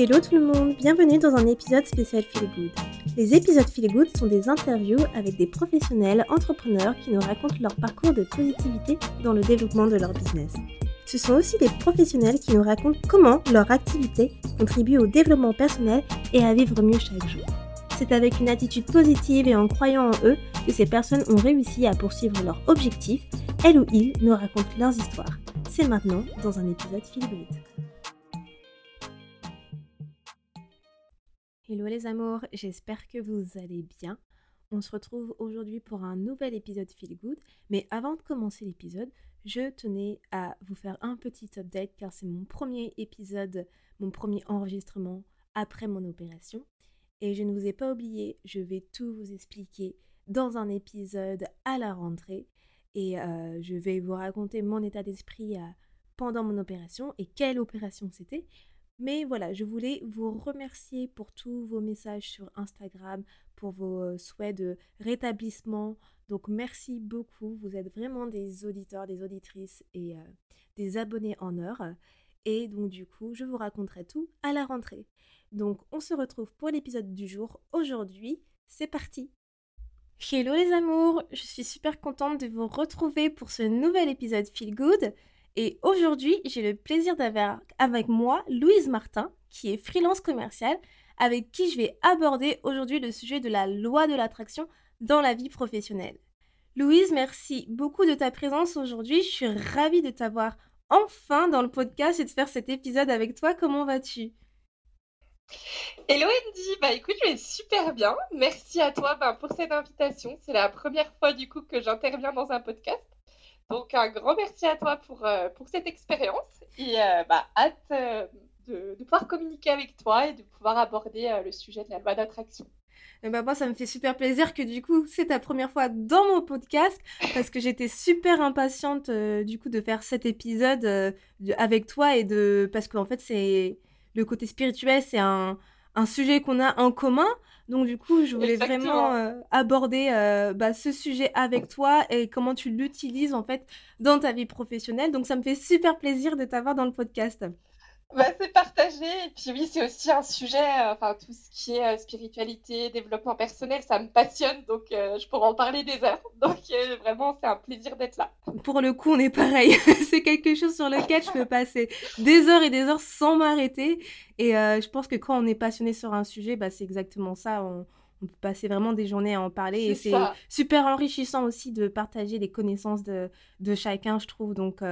Hello tout le monde, bienvenue dans un épisode spécial Feel Good. Les épisodes Feel Good sont des interviews avec des professionnels entrepreneurs qui nous racontent leur parcours de positivité dans le développement de leur business. Ce sont aussi des professionnels qui nous racontent comment leur activité contribue au développement personnel et à vivre mieux chaque jour. C'est avec une attitude positive et en croyant en eux que ces personnes ont réussi à poursuivre leurs objectifs. Elles ou ils nous racontent leurs histoires. C'est maintenant dans un épisode Feel Good. Hello les amours, j'espère que vous allez bien. On se retrouve aujourd'hui pour un nouvel épisode Feel Good, mais avant de commencer l'épisode, je tenais à vous faire un petit update car c'est mon premier épisode, mon premier enregistrement après mon opération. Et je ne vous ai pas oublié, je vais tout vous expliquer dans un épisode à la rentrée. Et euh, je vais vous raconter mon état d'esprit euh, pendant mon opération et quelle opération c'était. Mais voilà, je voulais vous remercier pour tous vos messages sur Instagram, pour vos euh, souhaits de rétablissement. Donc merci beaucoup, vous êtes vraiment des auditeurs, des auditrices et euh, des abonnés en or. Et donc du coup, je vous raconterai tout à la rentrée. Donc on se retrouve pour l'épisode du jour. Aujourd'hui, c'est parti Hello les amours, je suis super contente de vous retrouver pour ce nouvel épisode Feel Good. Et aujourd'hui, j'ai le plaisir d'avoir avec moi Louise Martin, qui est freelance commerciale, avec qui je vais aborder aujourd'hui le sujet de la loi de l'attraction dans la vie professionnelle. Louise, merci beaucoup de ta présence aujourd'hui. Je suis ravie de t'avoir enfin dans le podcast et de faire cet épisode avec toi. Comment vas-tu? Hello Andy, bah écoute, je vais super bien. Merci à toi bah, pour cette invitation. C'est la première fois du coup que j'interviens dans un podcast. Donc, un grand merci à toi pour, euh, pour cette expérience et euh, bah, hâte euh, de, pouvoir communiquer avec toi et de pouvoir aborder le sujet de la loi d'attraction. Et bah moi, ça me fait super plaisir que du coup, c'est ta première fois dans mon podcast parce que j'étais super impatiente du coup de faire cet épisode avec toi et de parce qu'en fait, c'est le côté spirituel, c'est un, un sujet qu'on a en commun. Donc du coup, je voulais vraiment euh, aborder euh, bah, ce sujet avec toi et comment tu l'utilises en fait dans ta vie professionnelle. Donc ça me fait super plaisir de t'avoir dans le podcast. Bah, c'est partagé. Et puis oui, c'est aussi un sujet, euh, enfin tout ce qui est spiritualité, développement personnel, ça me passionne. Donc je pourrais en parler des heures. Donc vraiment, c'est un plaisir d'être là. Pour le coup, on est pareil. c'est quelque chose sur lequel je peux passer des heures et des heures sans m'arrêter. Et je pense que quand on est passionné sur un sujet, bah, c'est exactement ça. On, on, peut passer vraiment des journées à en parler. Et c'est super enrichissant aussi de partager les connaissances de, de chacun, je trouve. Donc,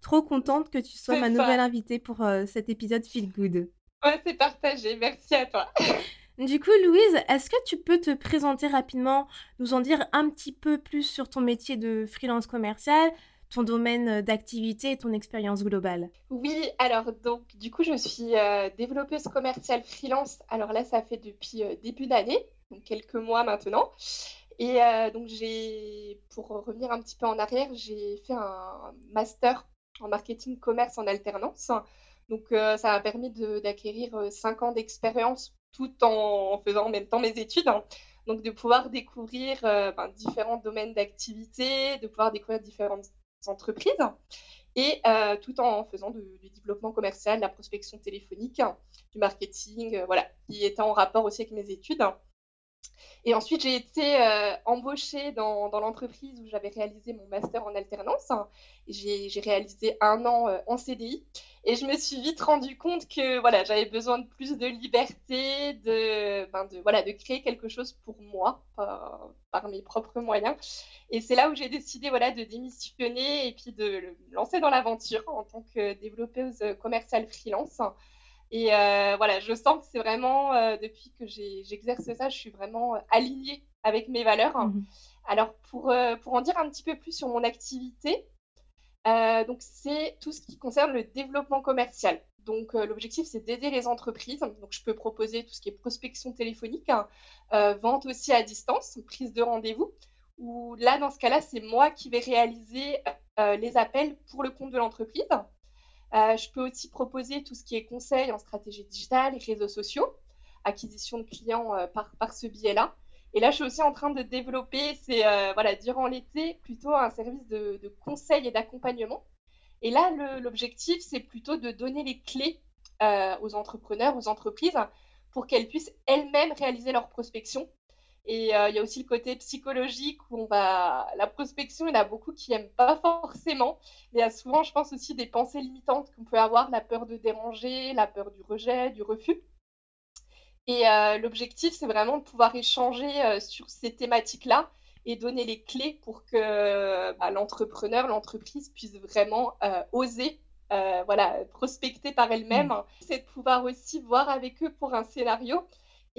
trop contente que tu sois ma nouvelle invitée pour cet épisode Feel Good. Ouais, c'est partagé. Merci à toi. Du coup, Louise, est-ce que tu peux te présenter rapidement, nous en dire un petit peu plus sur ton métier de freelance commercial, ton domaine d'activité et ton expérience globale Oui, alors donc du coup je suis euh, développeuse commerciale freelance. Alors là ça fait depuis euh, début d'année, donc quelques mois maintenant. Et euh, donc j'ai, pour revenir un petit peu en arrière, j'ai fait un master en marketing commerce en alternance. Donc ça m'a permis d'acquérir cinq ans d'expérience tout en faisant en même temps mes études. Hein. Donc de pouvoir découvrir ben, différents domaines d'activité, de pouvoir découvrir différentes entreprises et euh, tout en faisant du développement commercial, de la prospection téléphonique, du marketing, euh, voilà, qui était en rapport aussi avec mes études. Et ensuite, j'ai été euh, embauchée dans, l'entreprise où j'avais réalisé mon master en alternance. J'ai réalisé un an en CDI et je me suis vite rendu compte que voilà, j'avais besoin de plus de liberté, de, ben voilà, de créer quelque chose pour moi par, mes propres moyens. Et c'est là où j'ai décidé voilà, de démissionner et puis de lancer dans l'aventure en tant que développeuse commerciale freelance. Et euh, voilà, je sens que c'est vraiment, euh, depuis que j'exerce ça, je suis vraiment alignée avec mes valeurs. Mmh Alors, pour, euh, pour en dire un petit peu plus sur mon activité, euh, donc, c'est tout ce qui concerne le développement commercial. Donc, euh, l'objectif, c'est d'aider les entreprises. Donc, je peux proposer tout ce qui est prospection téléphonique, hein, euh, vente aussi à distance, prise de rendez-vous. Ou là, dans ce cas-là, c'est moi qui vais réaliser les appels pour le compte de l'entreprise. Je peux aussi proposer tout ce qui est conseil en stratégie digitale, réseaux sociaux, acquisition de clients par, par ce biais-là. Et là, je suis aussi en train de développer, c'est euh, voilà, durant l'été, plutôt un service de, conseil et d'accompagnement. Et là, l'objectif, c'est plutôt de donner les clés aux entrepreneurs, aux entreprises, pour qu'elles puissent elles-mêmes réaliser leur prospection. Et il y a aussi le côté psychologique où on va. La prospection, il y en a beaucoup qui n'aiment pas forcément. Il y a souvent, je pense, aussi des pensées limitantes qu'on peut avoir la peur de déranger, la peur du rejet, du refus. Et l'objectif, c'est vraiment de pouvoir échanger sur ces thématiques-là et donner les clés pour que bah, l'entrepreneur, l'entreprise puisse vraiment oser voilà, prospecter par elle-même. Mmh. C'est de pouvoir aussi voir avec eux pour un scénario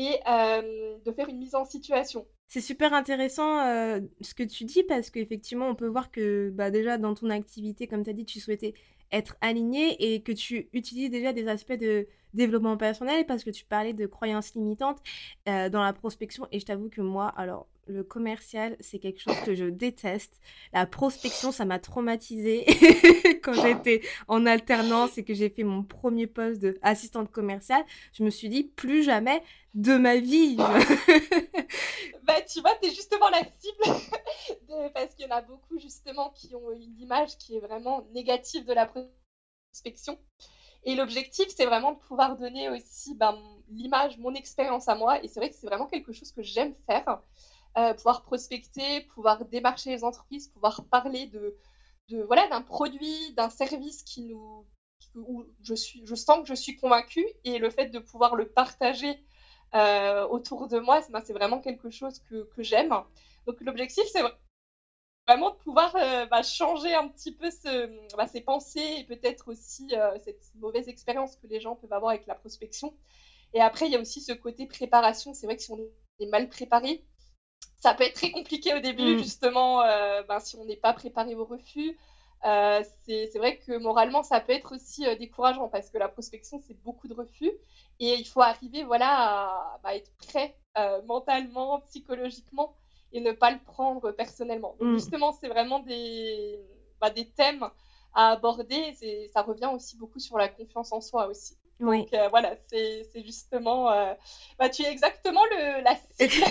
et de faire une mise en situation. C'est super intéressant ce que tu dis parce qu'effectivement, on peut voir que bah, déjà dans ton activité, comme tu as dit, tu souhaitais être aligné et que tu utilises déjà des aspects de développement personnel parce que tu parlais de croyances limitantes dans la prospection et je t'avoue que moi, alors le commercial, c'est quelque chose que je déteste. La prospection, ça m'a traumatisée quand j'étais en alternance et que j'ai fait mon premier poste d'assistante commerciale. Je me suis dit, plus jamais de ma vie. bah, tu vois, tu justement la cible parce qu'il y en a beaucoup justement qui ont une image qui est vraiment négative de la prospection. Et l'objectif, c'est vraiment de pouvoir donner aussi ben, l'image, mon expérience à moi. Et c'est vrai que c'est vraiment quelque chose que j'aime faire. Euh, pouvoir prospecter, pouvoir démarcher les entreprises, pouvoir parler de, voilà d'un produit, d'un service qui nous où je suis je sens que je suis convaincue et le fait de pouvoir le partager euh, autour de moi, ben, c'est vraiment quelque chose que, que j'aime. Donc l'objectif c'est vraiment de pouvoir euh, bah, changer un petit peu ce, bah, ses pensées et peut-être aussi cette mauvaise expérience que les gens peuvent avoir avec la prospection. Et après, il y a aussi ce côté préparation. C'est vrai que si on est mal préparé, ça peut être très compliqué au début, mmh. justement, euh, ben, si on n'est pas préparé au refus. Euh, c'est vrai que moralement, ça peut être aussi euh, décourageant parce que la prospection, c'est beaucoup de refus. Et il faut arriver voilà, à bah, être prêt mentalement, psychologiquement et ne pas le prendre personnellement. Donc, mmh. justement, c'est vraiment des, bah, des thèmes à aborder. Ça revient aussi beaucoup sur la confiance en soi aussi. Donc voilà, c'est justement, bah, tu es exactement le, la cible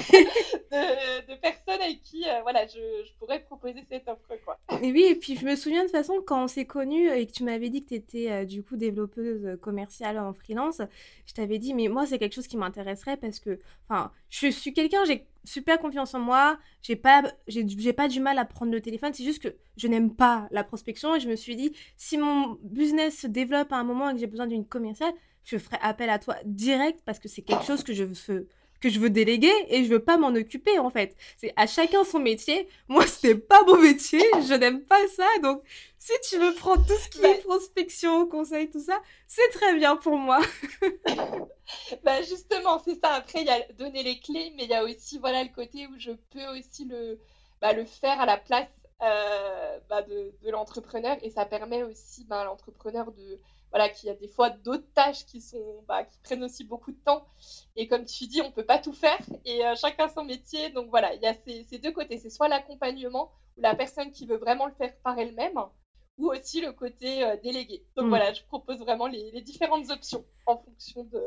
de, personnes avec qui voilà, je, je, pourrais proposer cette offre. Quoi. Et oui, et puis je me souviens de toute façon quand on s'est connus et que tu m'avais dit que tu étais du coup développeuse commerciale en freelance, je t'avais dit, mais moi c'est quelque chose qui m'intéresserait parce que, enfin, je suis quelqu'un, j'ai super confiance en moi. J'ai pas, j'ai, pas du mal à prendre le téléphone. C'est juste que je n'aime pas la prospection. Et je me suis dit, si mon business se développe à un moment et que j'ai besoin d'une commerciale, je ferai appel à toi direct parce que c'est quelque chose que je veux que je veux déléguer et je veux pas m'en occuper en fait. C'est à chacun son métier. Moi, ce n'est pas mon métier, je n'aime pas ça. Donc, si tu veux prendre tout ce qui est prospection, conseil, tout ça, c'est très bien pour moi. bah justement, c'est ça. Après, il y a donner les clés, mais il y a aussi voilà le côté où je peux aussi le, bah, le faire à la place euh, bah, de, de l'entrepreneur et ça permet aussi bah, à l'entrepreneur de voilà, qu'il y a des fois d'autres tâches qui, sont, bah, qui prennent aussi beaucoup de temps. Et comme tu dis, on ne peut pas tout faire et euh, chacun son métier. Donc voilà, il y a ces, deux côtés. C'est soit l'accompagnement ou la personne qui veut vraiment le faire par elle-même ou aussi le côté euh, délégué. Donc mm. voilà, je propose vraiment les, les, différentes options en fonction de,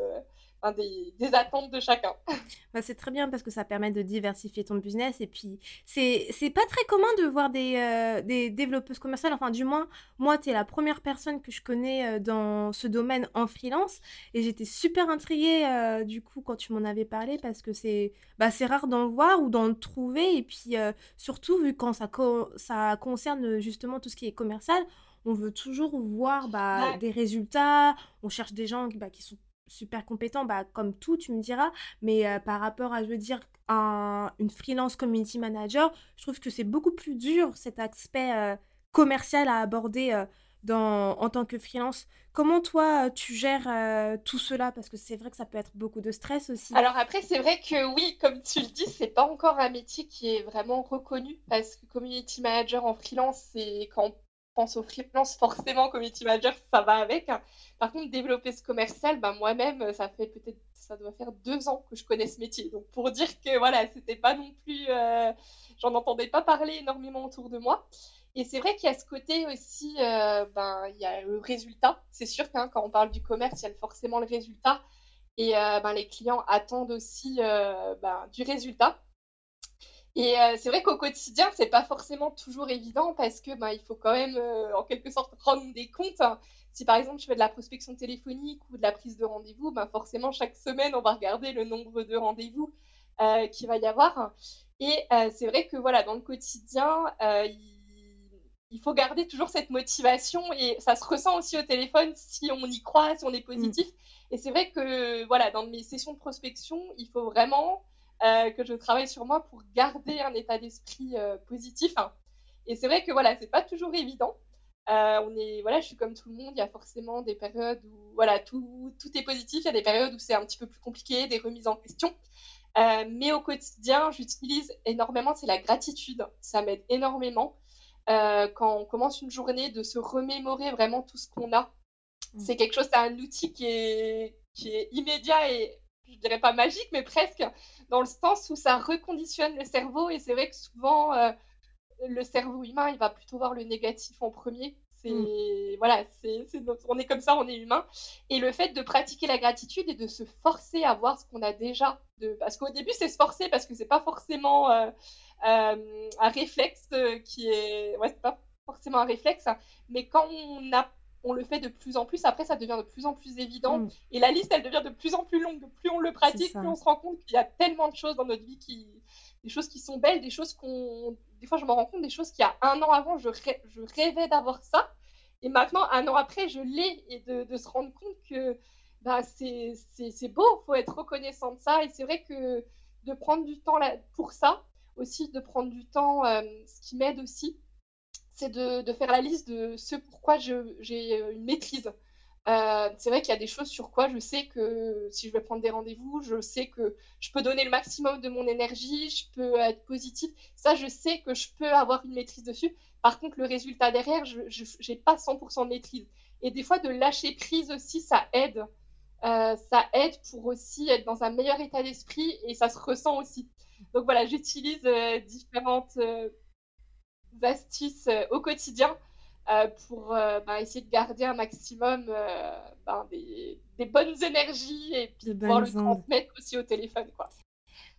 des, attentes de chacun. Bah, c'est très bien parce que ça permet de diversifier ton business et puis c'est, c'est pas très commun de voir des, euh, des développeuses commerciales, enfin du moins moi tu es la première personne que je connais euh, dans ce domaine en freelance et j'étais super intriguée euh, du coup quand tu m'en avais parlé parce que c'est, bah, c'est rare d'en voir ou d'en trouver et puis surtout vu quand ça, ça concerne justement tout ce qui est commercial, on veut toujours voir bah, des résultats, on cherche des gens bah, qui sont super compétent, bah, comme tout, tu me diras. Mais euh, par rapport à, je veux dire, un, une freelance community manager, je trouve que c'est beaucoup plus dur cet aspect euh, commercial à aborder euh, dans, en tant que freelance. Comment toi, tu gères tout cela? Parce que c'est vrai que ça peut être beaucoup de stress aussi. Alors après, c'est vrai que oui, comme tu le dis, c'est pas encore un métier qui est vraiment reconnu parce que community manager en freelance, c'est quand pense au freelance, forcément, community manager, ça va avec. Par contre, développer ce commercial, ben, moi-même, ça fait peut-être, ça doit faire deux ans que je connais ce métier. Donc, pour dire que voilà, c'était pas non plus, euh, j'en entendais pas parler énormément autour de moi. Et c'est vrai qu'il y a ce côté aussi, euh, ben, il y a le résultat. C'est sûr que quand on parle du commerce, il y a forcément le résultat. Et euh, ben, les clients attendent aussi ben, du résultat. Et c'est vrai qu'au quotidien, c'est pas forcément toujours évident parce que, ben, il faut quand même, en quelque sorte rendre des comptes. Hein. Si par exemple, je fais de la prospection téléphonique ou de la prise de rendez-vous, ben, forcément chaque semaine, on va regarder le nombre de rendez-vous, qu'il va y avoir. Et c'est vrai que voilà, dans le quotidien, il faut garder toujours cette motivation et ça se ressent aussi au téléphone si on y croit, si on est mmh. positif. Et c'est vrai que voilà, dans mes sessions de prospection, il faut vraiment euh, que je travaille sur moi pour garder un état d'esprit euh, positif. Et c'est vrai que voilà, c'est pas toujours évident. Euh, on est, voilà, je suis comme tout le monde. Il y a forcément des périodes où voilà, tout, tout est positif. Il y a des périodes où c'est un petit peu plus compliqué, des remises en question. mais au quotidien, j'utilise énormément, c'est la gratitude. Ça m'aide énormément. quand on commence une journée, de se remémorer vraiment tout ce qu'on a. Mmh. C'est quelque chose, c'est un outil qui est, qui est immédiat et je dirais pas magique, mais presque, dans le sens où ça reconditionne le cerveau. Et c'est vrai que souvent, euh, le cerveau humain, il va plutôt voir le négatif en premier. C'est mmh. voilà, c'est, on est comme ça, on est humain. Et le fait de pratiquer la gratitude et de se forcer à voir ce qu'on a déjà, de... parce qu'au début c'est se forcer parce que c'est pas forcément euh, euh, un réflexe qui est, ouais, c'est pas forcément un réflexe, mais quand on a on le fait de plus en plus. Après, ça devient de plus en plus évident. Mm. Et la liste, elle devient de plus en plus longue. Plus on le pratique, plus on se rend compte qu'il y a tellement de choses dans notre vie qui. Des choses qui sont belles, des choses qu'on. Des fois, je me rends compte des choses qu'il y a un an avant, je, je rêvais d'avoir ça. Et maintenant, un an après, je l'ai. Et de, se rendre compte que bah, c'est beau, il faut être reconnaissant de ça. Et c'est vrai que de prendre du temps là, pour ça, aussi de prendre du temps, euh, ce qui m'aide aussi, c'est de, faire la liste de ce pourquoi j'ai euh, une maîtrise. Euh, c'est vrai qu'il y a des choses sur quoi je sais que si je vais prendre des rendez-vous, je sais que je peux donner le maximum de mon énergie, je peux être positive. Ça, je sais que je peux avoir une maîtrise dessus. Par contre, le résultat derrière, je n'ai pas 100% de maîtrise. Et des fois, de lâcher prise aussi, ça aide. Euh, ça aide pour aussi être dans un meilleur état d'esprit et ça se ressent aussi. Donc voilà, j'utilise différentes astuces euh, au quotidien euh, pour euh, bah, essayer de garder un maximum ben, des, bonnes énergies et puis pouvoir le transmettre aussi au téléphone. Quoi.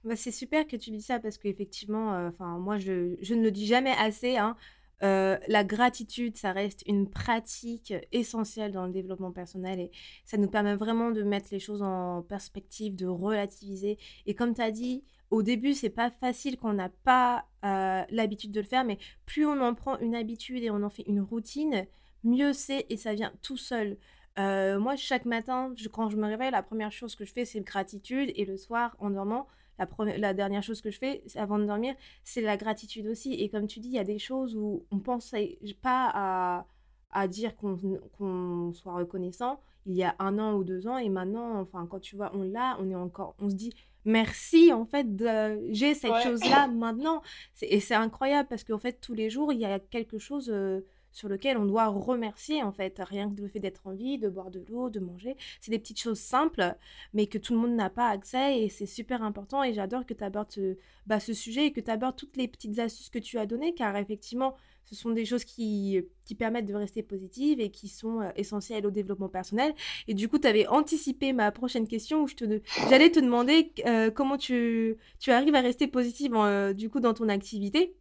Bah, c'est super que tu dis ça parce qu'effectivement, enfin moi je, je, ne le dis jamais assez. Hein, la gratitude, ça reste une pratique essentielle dans le développement personnel et ça nous permet vraiment de mettre les choses en perspective, de relativiser. Et comme tu as dit, au début, c'est pas facile quand on n'a pas euh, l'habitude de le faire, mais plus on en prend une habitude et on en fait une routine, mieux c'est et ça vient tout seul. Euh, moi, chaque matin, quand je me réveille, la première chose que je fais, c'est gratitude. Et le soir, en dormant, la, la dernière chose que je fais avant de dormir, c'est la gratitude aussi. Et comme tu dis, il y a des choses où on pense pas à, à dire qu'on soit reconnaissant il y a un an ou deux ans. Et maintenant, enfin, quand tu vois, on l'a, on est encore, on se dit merci en fait de j'ai cette chose là maintenant et c'est incroyable parce qu'en fait tous les jours il y a quelque chose euh, sur lequel on doit remercier en fait rien que le fait d'être en vie de boire de l'eau de manger c'est des petites choses simples mais que tout le monde n'a pas accès et c'est super important et j'adore que tu abordes ce, bah, ce sujet et que tu abordes toutes les petites astuces que tu as données car effectivement ce sont des choses qui, qui permettent de rester positive et qui sont euh, essentielles au développement personnel. Et du coup, tu avais anticipé ma prochaine question où te, j'allais te demander euh, comment tu, tu arrives à rester positive euh, du coup dans ton activité.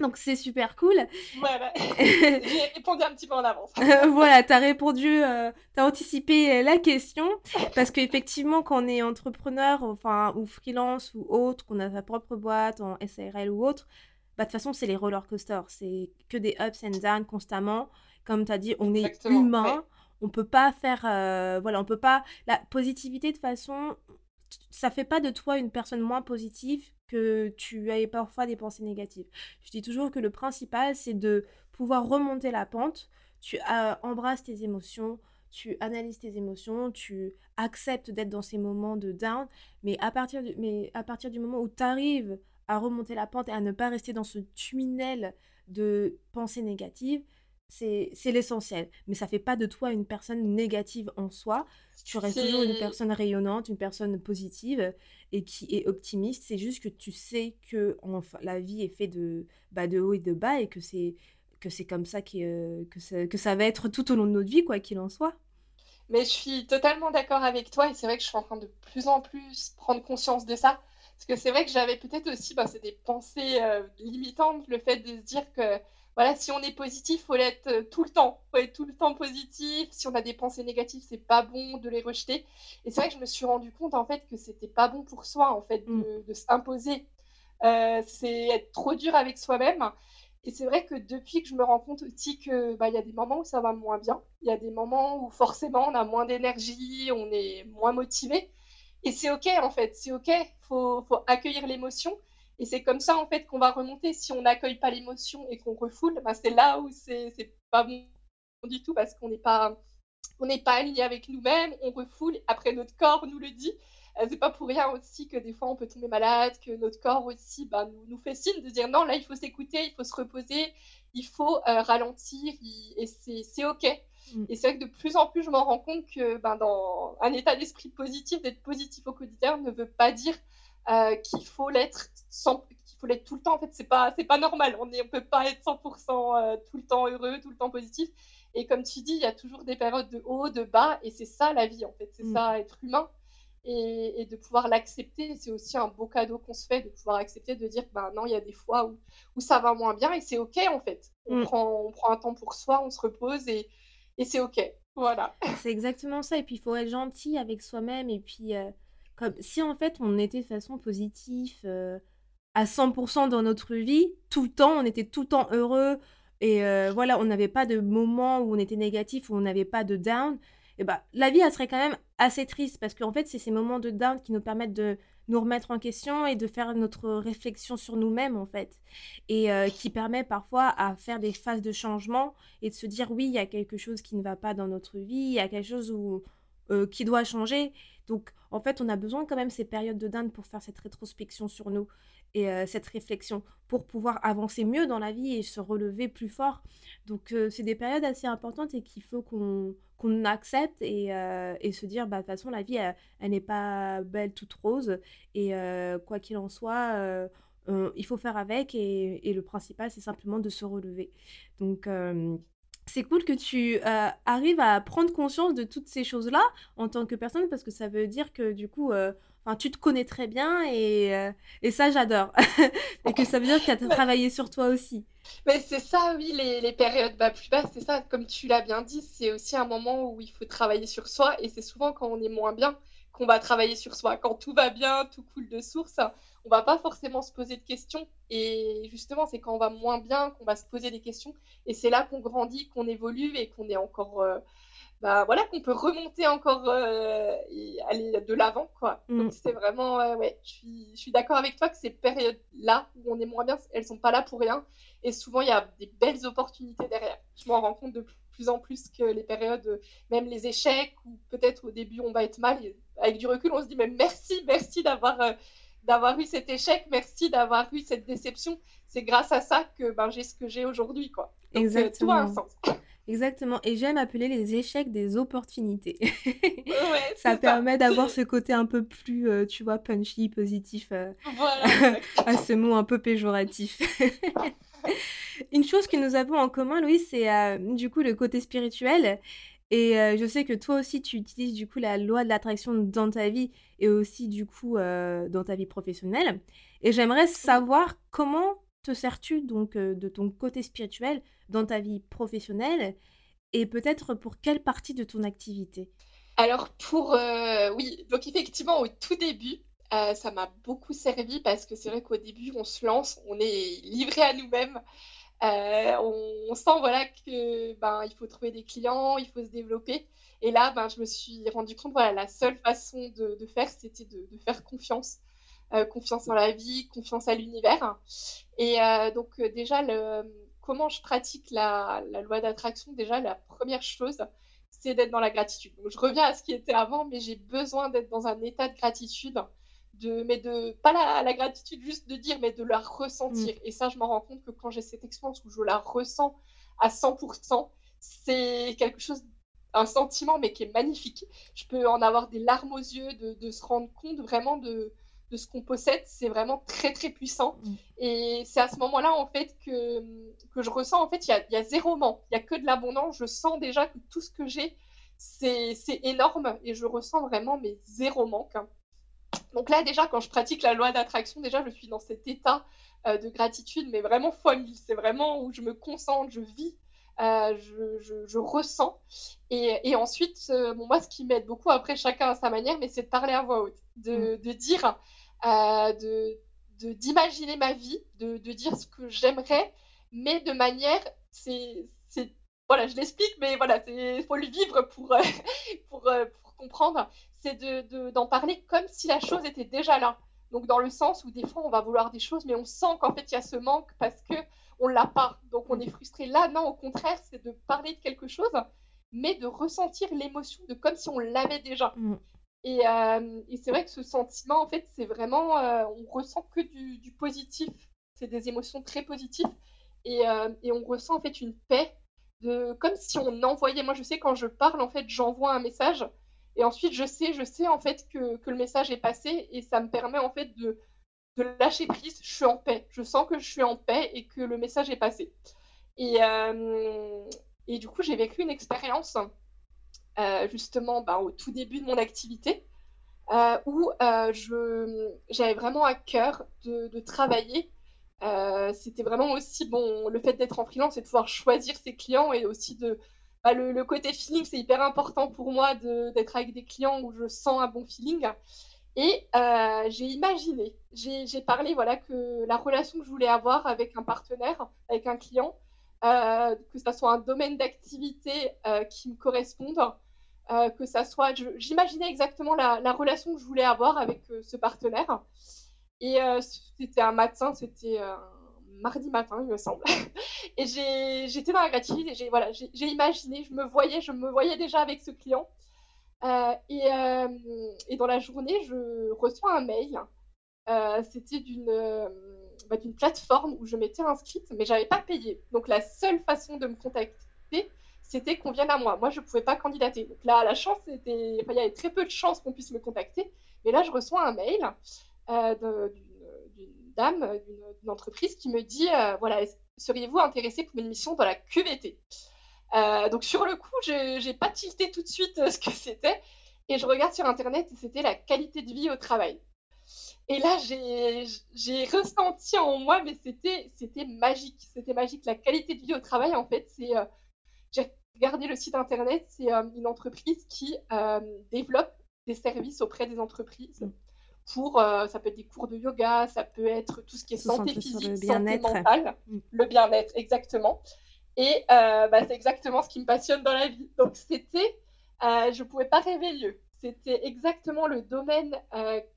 Donc c'est super cool. Voilà, j'ai répondu un petit peu en avance. voilà, tu as répondu, tu as anticipé la question. Parce qu'effectivement, quand on est entrepreneur, enfin, ou freelance ou autre, qu'on a sa propre boîte en SARL ou autre, bah, de toute façon, c'est les roller coasters. C'est que des ups and downs constamment. Comme tu as dit, on est humain. On peut pas faire. Euh, voilà, on peut pas. La positivité, de toute façon, ça fait pas de toi une personne moins positive que tu aies parfois des pensées négatives. Je dis toujours que le principal, c'est de pouvoir remonter la pente. Tu euh, embrasses tes émotions, tu analyses tes émotions, tu acceptes d'être dans ces moments de down, mais à partir du, mais à partir du moment où tu arrives à remonter la pente et à ne pas rester dans ce tunnel de pensées négatives, c'est l'essentiel. Mais ça fait pas de toi une personne négative en soi. Tu restes toujours une personne rayonnante, une personne positive et qui est optimiste. C'est juste que tu sais que enfin, la vie est faite de, bah, de haut et de bas et que c'est que c'est comme ça, que, ça, que ça va être tout au long de notre vie, quoi qu'il en soit. Mais je suis totalement d'accord avec toi et c'est vrai que je suis en train de plus en plus prendre conscience de ça Parce que c'est vrai que j'avais peut-être aussi, c'est des pensées euh, limitantes, le fait de se dire que voilà, si on est positif, faut l'être tout le temps. Faut être tout le temps positif. Si on a des pensées négatives, c'est pas bon de les rejeter. Et c'est vrai que je me suis rendu compte en fait que c'était pas bon pour soi en fait de, mm. s'imposer. Euh, c'est être trop dur avec soi-même. Et c'est vrai que depuis que je me rends compte aussi que bah, il y a des moments où ça va moins bien, il y a des moments où forcément on a moins d'énergie, on est moins motivé. Et c'est OK, en fait, c'est OK. Il faut, accueillir l'émotion. Et c'est comme ça, en fait, qu'on va remonter. Si on n'accueille pas l'émotion et qu'on refoule, bah, c'est là où c'est pas bon du tout parce qu'on n'est pas, on pas aligné avec nous-mêmes, on refoule. Après, notre corps nous le dit. Euh, c'est pas pour rien aussi que des fois on peut tomber malade, que notre corps aussi bah, nous, nous, fait signe de dire non, là il faut s'écouter, il faut se reposer, il faut euh, ralentir, et c'est OK. Mm. Et c'est vrai que de plus en plus, je m'en rends compte que ben, dans un état d'esprit positif, d'être positif au quotidien ne veut pas dire euh, qu'il faut l'être qu'il faut l'être tout le temps. En fait, c'est pas c'est pas normal. On ne peut pas être 100% euh, tout le temps heureux, tout le temps positif. Et comme tu dis, il y a toujours des périodes de haut, de bas, et c'est ça la vie en fait. C'est mm. ça être humain. Et, de pouvoir l'accepter, c'est aussi un beau cadeau qu'on se fait de pouvoir accepter, de dire ben non, il y a des fois où, où ça va moins bien et c'est ok en fait. On, mm. prend, on prend un temps pour soi, on se repose et, et c'est ok. Voilà. C'est exactement ça. Et puis, il faut être gentil avec soi-même. Et puis, euh, comme si en fait, on était de façon positive euh, à 100% dans notre vie, tout le temps, on était tout le temps heureux. Et euh, voilà, on n'avait pas de moment où on était négatif, où on n'avait pas de down. Et bah, la vie, elle serait quand même assez triste parce qu'en fait, c'est ces moments de down qui nous permettent de nous remettre en question et de faire notre réflexion sur nous-mêmes en fait. Et euh, qui permet parfois à faire des phases de changement et de se dire oui il y a quelque chose qui ne va pas dans notre vie il y a quelque chose où, euh, qui doit changer. Donc en fait on a besoin quand même ces périodes de dinde pour faire cette rétrospection sur nous et euh, cette réflexion pour pouvoir avancer mieux dans la vie et se relever plus fort. Donc c'est des périodes assez importantes et qu'il faut qu'on qu'on accepte et, euh, et, se dire, bah, de toute façon, la vie, elle, n'est pas belle toute rose. Et euh, quoi qu'il en soit, euh, il faut faire avec. Et, et le principal, c'est simplement de se relever. Donc, c'est cool que tu arrives à prendre conscience de toutes ces choses-là en tant que personne, parce que ça veut dire que du coup, tu te connais très bien et, euh, et ça, j'adore. et que ça veut dire que tu as travaillé sur toi aussi. Mais c'est ça, oui, les, les périodes bah, plus basses, c'est ça, comme tu l'as bien dit, c'est aussi un moment où il faut travailler sur soi et c'est souvent quand on est moins bien qu'on va travailler sur soi. Quand tout va bien, tout coule de source, on va pas forcément se poser de questions et justement, c'est quand on va moins bien qu'on va se poser des questions et c'est là qu'on grandit, qu'on évolue et qu'on est encore. Euh, bah, voilà, qu'on peut remonter encore euh, et aller de l'avant, quoi. Donc mm. c'est vraiment, euh, ouais, je suis, je suis d'accord avec toi que ces périodes-là où on est moins bien, elles sont pas là pour rien. Et souvent, il y a des belles opportunités derrière. Je m'en rends compte de plus en plus que les périodes, même les échecs, ou peut-être au début on va être mal, avec du recul, on se dit, mais merci, merci d'avoir euh, d'avoir eu cet échec, merci d'avoir eu cette déception. C'est grâce à ça que ben, j'ai ce que j'ai aujourd'hui, quoi. Exactement. tout a un sens. Exactement. Et j'aime appeler les échecs des opportunités. ça, permet d'avoir ce côté un peu plus, euh, tu vois, punchy, positif, euh, à ce mot un peu péjoratif. Une chose que nous avons en commun, Louis, c'est euh, du coup le côté spirituel. Et je sais que toi aussi, tu utilises du coup la loi de l'attraction dans ta vie et aussi du coup dans ta vie professionnelle. Et j'aimerais savoir comment te sers-tu donc de ton côté spirituel dans ta vie professionnelle et peut-être pour quelle partie de ton activité? Alors pour oui, donc effectivement au tout début, ça m'a beaucoup servi parce que c'est vrai qu'au début on se lance, on est livré à nous-mêmes. on, sent voilà que ben il faut trouver des clients, il faut se développer. Et là, ben, je me suis rendu compte voilà la seule façon de, faire, c'était de, faire confiance. Euh, confiance en la vie, confiance à l'univers. Et euh, donc euh, déjà, le, comment je pratique la, loi d'attraction Déjà, la première chose, c'est d'être dans la gratitude. Donc, je reviens à ce qui était avant, mais j'ai besoin d'être dans un état de gratitude, de, mais de pas la, gratitude juste de dire, mais de la ressentir. Mm. Et ça, je m'en rends compte que quand j'ai cette expérience où je la ressens à 100%, c'est quelque chose un sentiment mais qui est magnifique. Je peux en avoir des larmes aux yeux, de, de se rendre compte vraiment de, de ce qu'on possède, c'est vraiment très très puissant. Mm. Et c'est à ce moment-là en fait que, que je ressens en fait il y a, y a, zéro manque, il y a que de l'abondance. Je sens déjà que tout ce que j'ai c'est énorme et je ressens vraiment mes zéro manque. Donc là, déjà, quand je pratique la loi d'attraction, déjà, je suis dans cet état euh, de gratitude, mais vraiment fois mille. C'est vraiment où je me concentre, je vis, euh, je, ressens. Et, ensuite, euh, bon, moi, ce qui m'aide beaucoup, après, chacun à sa manière, mais c'est de parler à voix haute, de, mm. dire, de d'imaginer ma vie, de, dire ce que j'aimerais, mais de manière, c'est, voilà, je l'explique, mais voilà, il faut le vivre pour, pour, pour comprendre c'est de, d'en parler comme si la chose était déjà là. Donc dans le sens où des fois on va vouloir des choses, mais on sent qu'en fait il y a ce manque parce que on l'a pas. Donc on est frustré. Là, non, au contraire, c'est de parler de quelque chose, mais de ressentir l'émotion de comme si on l'avait déjà. Mm. Euh, et, c'est vrai que ce sentiment, en fait, c'est vraiment, euh, on ressent que du, positif. C'est des émotions très positives. Et, euh, et, on ressent en fait une paix, de, comme si on envoyait. Moi, je sais quand je parle, en fait, j'envoie un message et ensuite, je sais, je sais en fait que, que, le message est passé et ça me permet en fait de, de, lâcher prise. Je suis en paix. Je sens que je suis en paix et que le message est passé. Et, euh, du coup, j'ai vécu une expérience euh, justement bah, au tout début de mon activité euh, où j'avais vraiment à cœur de, de travailler. C'était vraiment aussi bon, le fait d'être en freelance et de pouvoir choisir ses clients et aussi de, bah, le, côté feeling, c'est hyper important pour moi d'être avec des clients où je sens un bon feeling. Et euh, j'ai imaginé, j'ai parlé voilà, que la relation que je voulais avoir avec un partenaire, avec un client, euh, que ça soit un domaine d'activité euh, qui me corresponde, que ça soit. J'imaginais exactement la, la, relation que je voulais avoir avec ce partenaire. Et c'était un matin, c'était mardi matin, il me semble. et j'étais dans la gratitude et j'ai voilà, imaginé, je me voyais, je me voyais déjà avec ce client. Euh, et, euh, et, dans la journée, je reçois un mail. Euh, c'était d'une bah, d'une plateforme où je m'étais inscrite, mais j'avais pas payé. Donc la seule façon de me contacter, c'était qu'on vienne à moi. Moi, je pouvais pas candidater. Donc là, la chance, c'était, il y avait très peu de chances qu'on puisse me contacter. Mais là, je reçois un mail d'une dame d'une entreprise qui me dit voilà, seriez-vous intéressé pour une mission dans la QVT euh, Donc, sur le coup, je n'ai pas tilté tout de suite euh, ce que c'était. Et je regarde sur Internet et c'était la qualité de vie au travail. Et là, j'ai ressenti en moi, mais c'était magique. C'était magique. La qualité de vie au travail, en fait, c'est. j'ai regardé le site Internet, c'est une entreprise qui développe des services auprès des entreprises pour, euh, ça peut être des cours de yoga, ça peut être tout ce qui est santé physique, santé mentale, mm. le bien-être, exactement. Et euh, bah, c'est exactement ce qui me passionne dans la vie. Donc c'était, euh, je ne pouvais pas rêver mieux. C'était exactement le domaine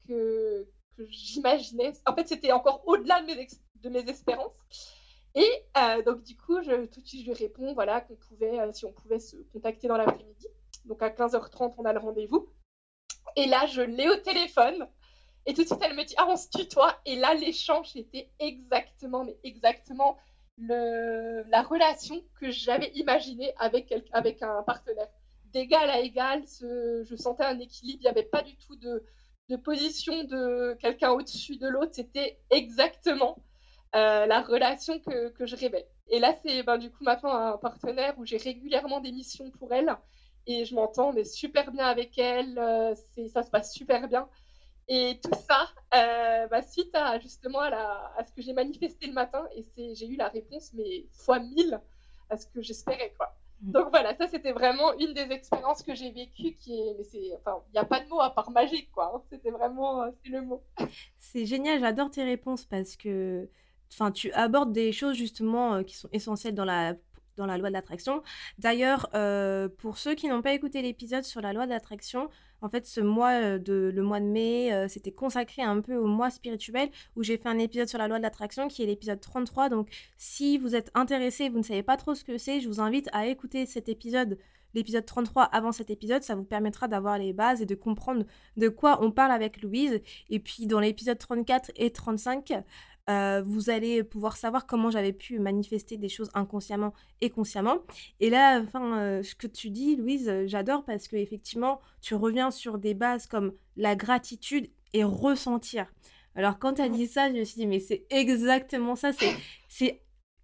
que, que j'imaginais. En fait, c'était encore au-delà de mes, de mes espérances. Et donc du coup, tout de suite, je lui réponds, voilà, qu'on pouvait, si on pouvait se contacter dans l'après-midi. Donc à 15h30, on a le rendez-vous. Et là, je l'ai au téléphone. Et tout de suite, elle me dit Ah, on se tutoie. Et là, l'échange était exactement, mais exactement la relation que j'avais imaginée avec, avec un partenaire. D'égal à égal, je sentais un équilibre. Il n'y avait pas du tout de, position de quelqu'un au-dessus de l'autre. C'était exactement euh, la relation que, que, je rêvais. Et là, c'est ben, du coup maintenant un partenaire où j'ai régulièrement des missions pour elle. Et je m'entends mais super bien avec elle. Euh, ça se passe super bien. Et tout ça, euh, bah, suite à justement à, la, à ce que j'ai manifesté le matin, et j'ai eu la réponse, mais fois mille, à ce que j'espérais, quoi. Mm. Donc voilà, ça c'était vraiment une des expériences que j'ai vécues qui est, mais c'est, enfin, il n'y a pas de mot à part magique, quoi. Hein. C'était vraiment, euh, c'est le mot. C'est génial, j'adore tes réponses parce que, enfin, tu abordes des choses justement euh, qui sont essentielles dans la dans la loi de l'attraction. D'ailleurs, euh, pour ceux qui n'ont pas écouté l'épisode sur la loi de l'attraction, en fait, ce mois euh, de le mois de mai, euh, c'était consacré un peu au mois spirituel où j'ai fait un épisode sur la loi de l'attraction qui est l'épisode 33. Donc, si vous êtes intéressé, vous ne savez pas trop ce que c'est, je vous invite à écouter cet épisode l'épisode 33 avant cet épisode, ça vous permettra d'avoir les bases et de comprendre de quoi on parle avec Louise. Et puis dans l'épisode 34 et 35, euh, vous allez pouvoir savoir comment j'avais pu manifester des choses inconsciemment et consciemment. Et là, enfin, euh, ce que tu dis, Louise, euh, j'adore parce que effectivement, tu reviens sur des bases comme la gratitude et ressentir. Alors quand tu as dit ça, je me suis dit mais c'est exactement ça, c'est c'est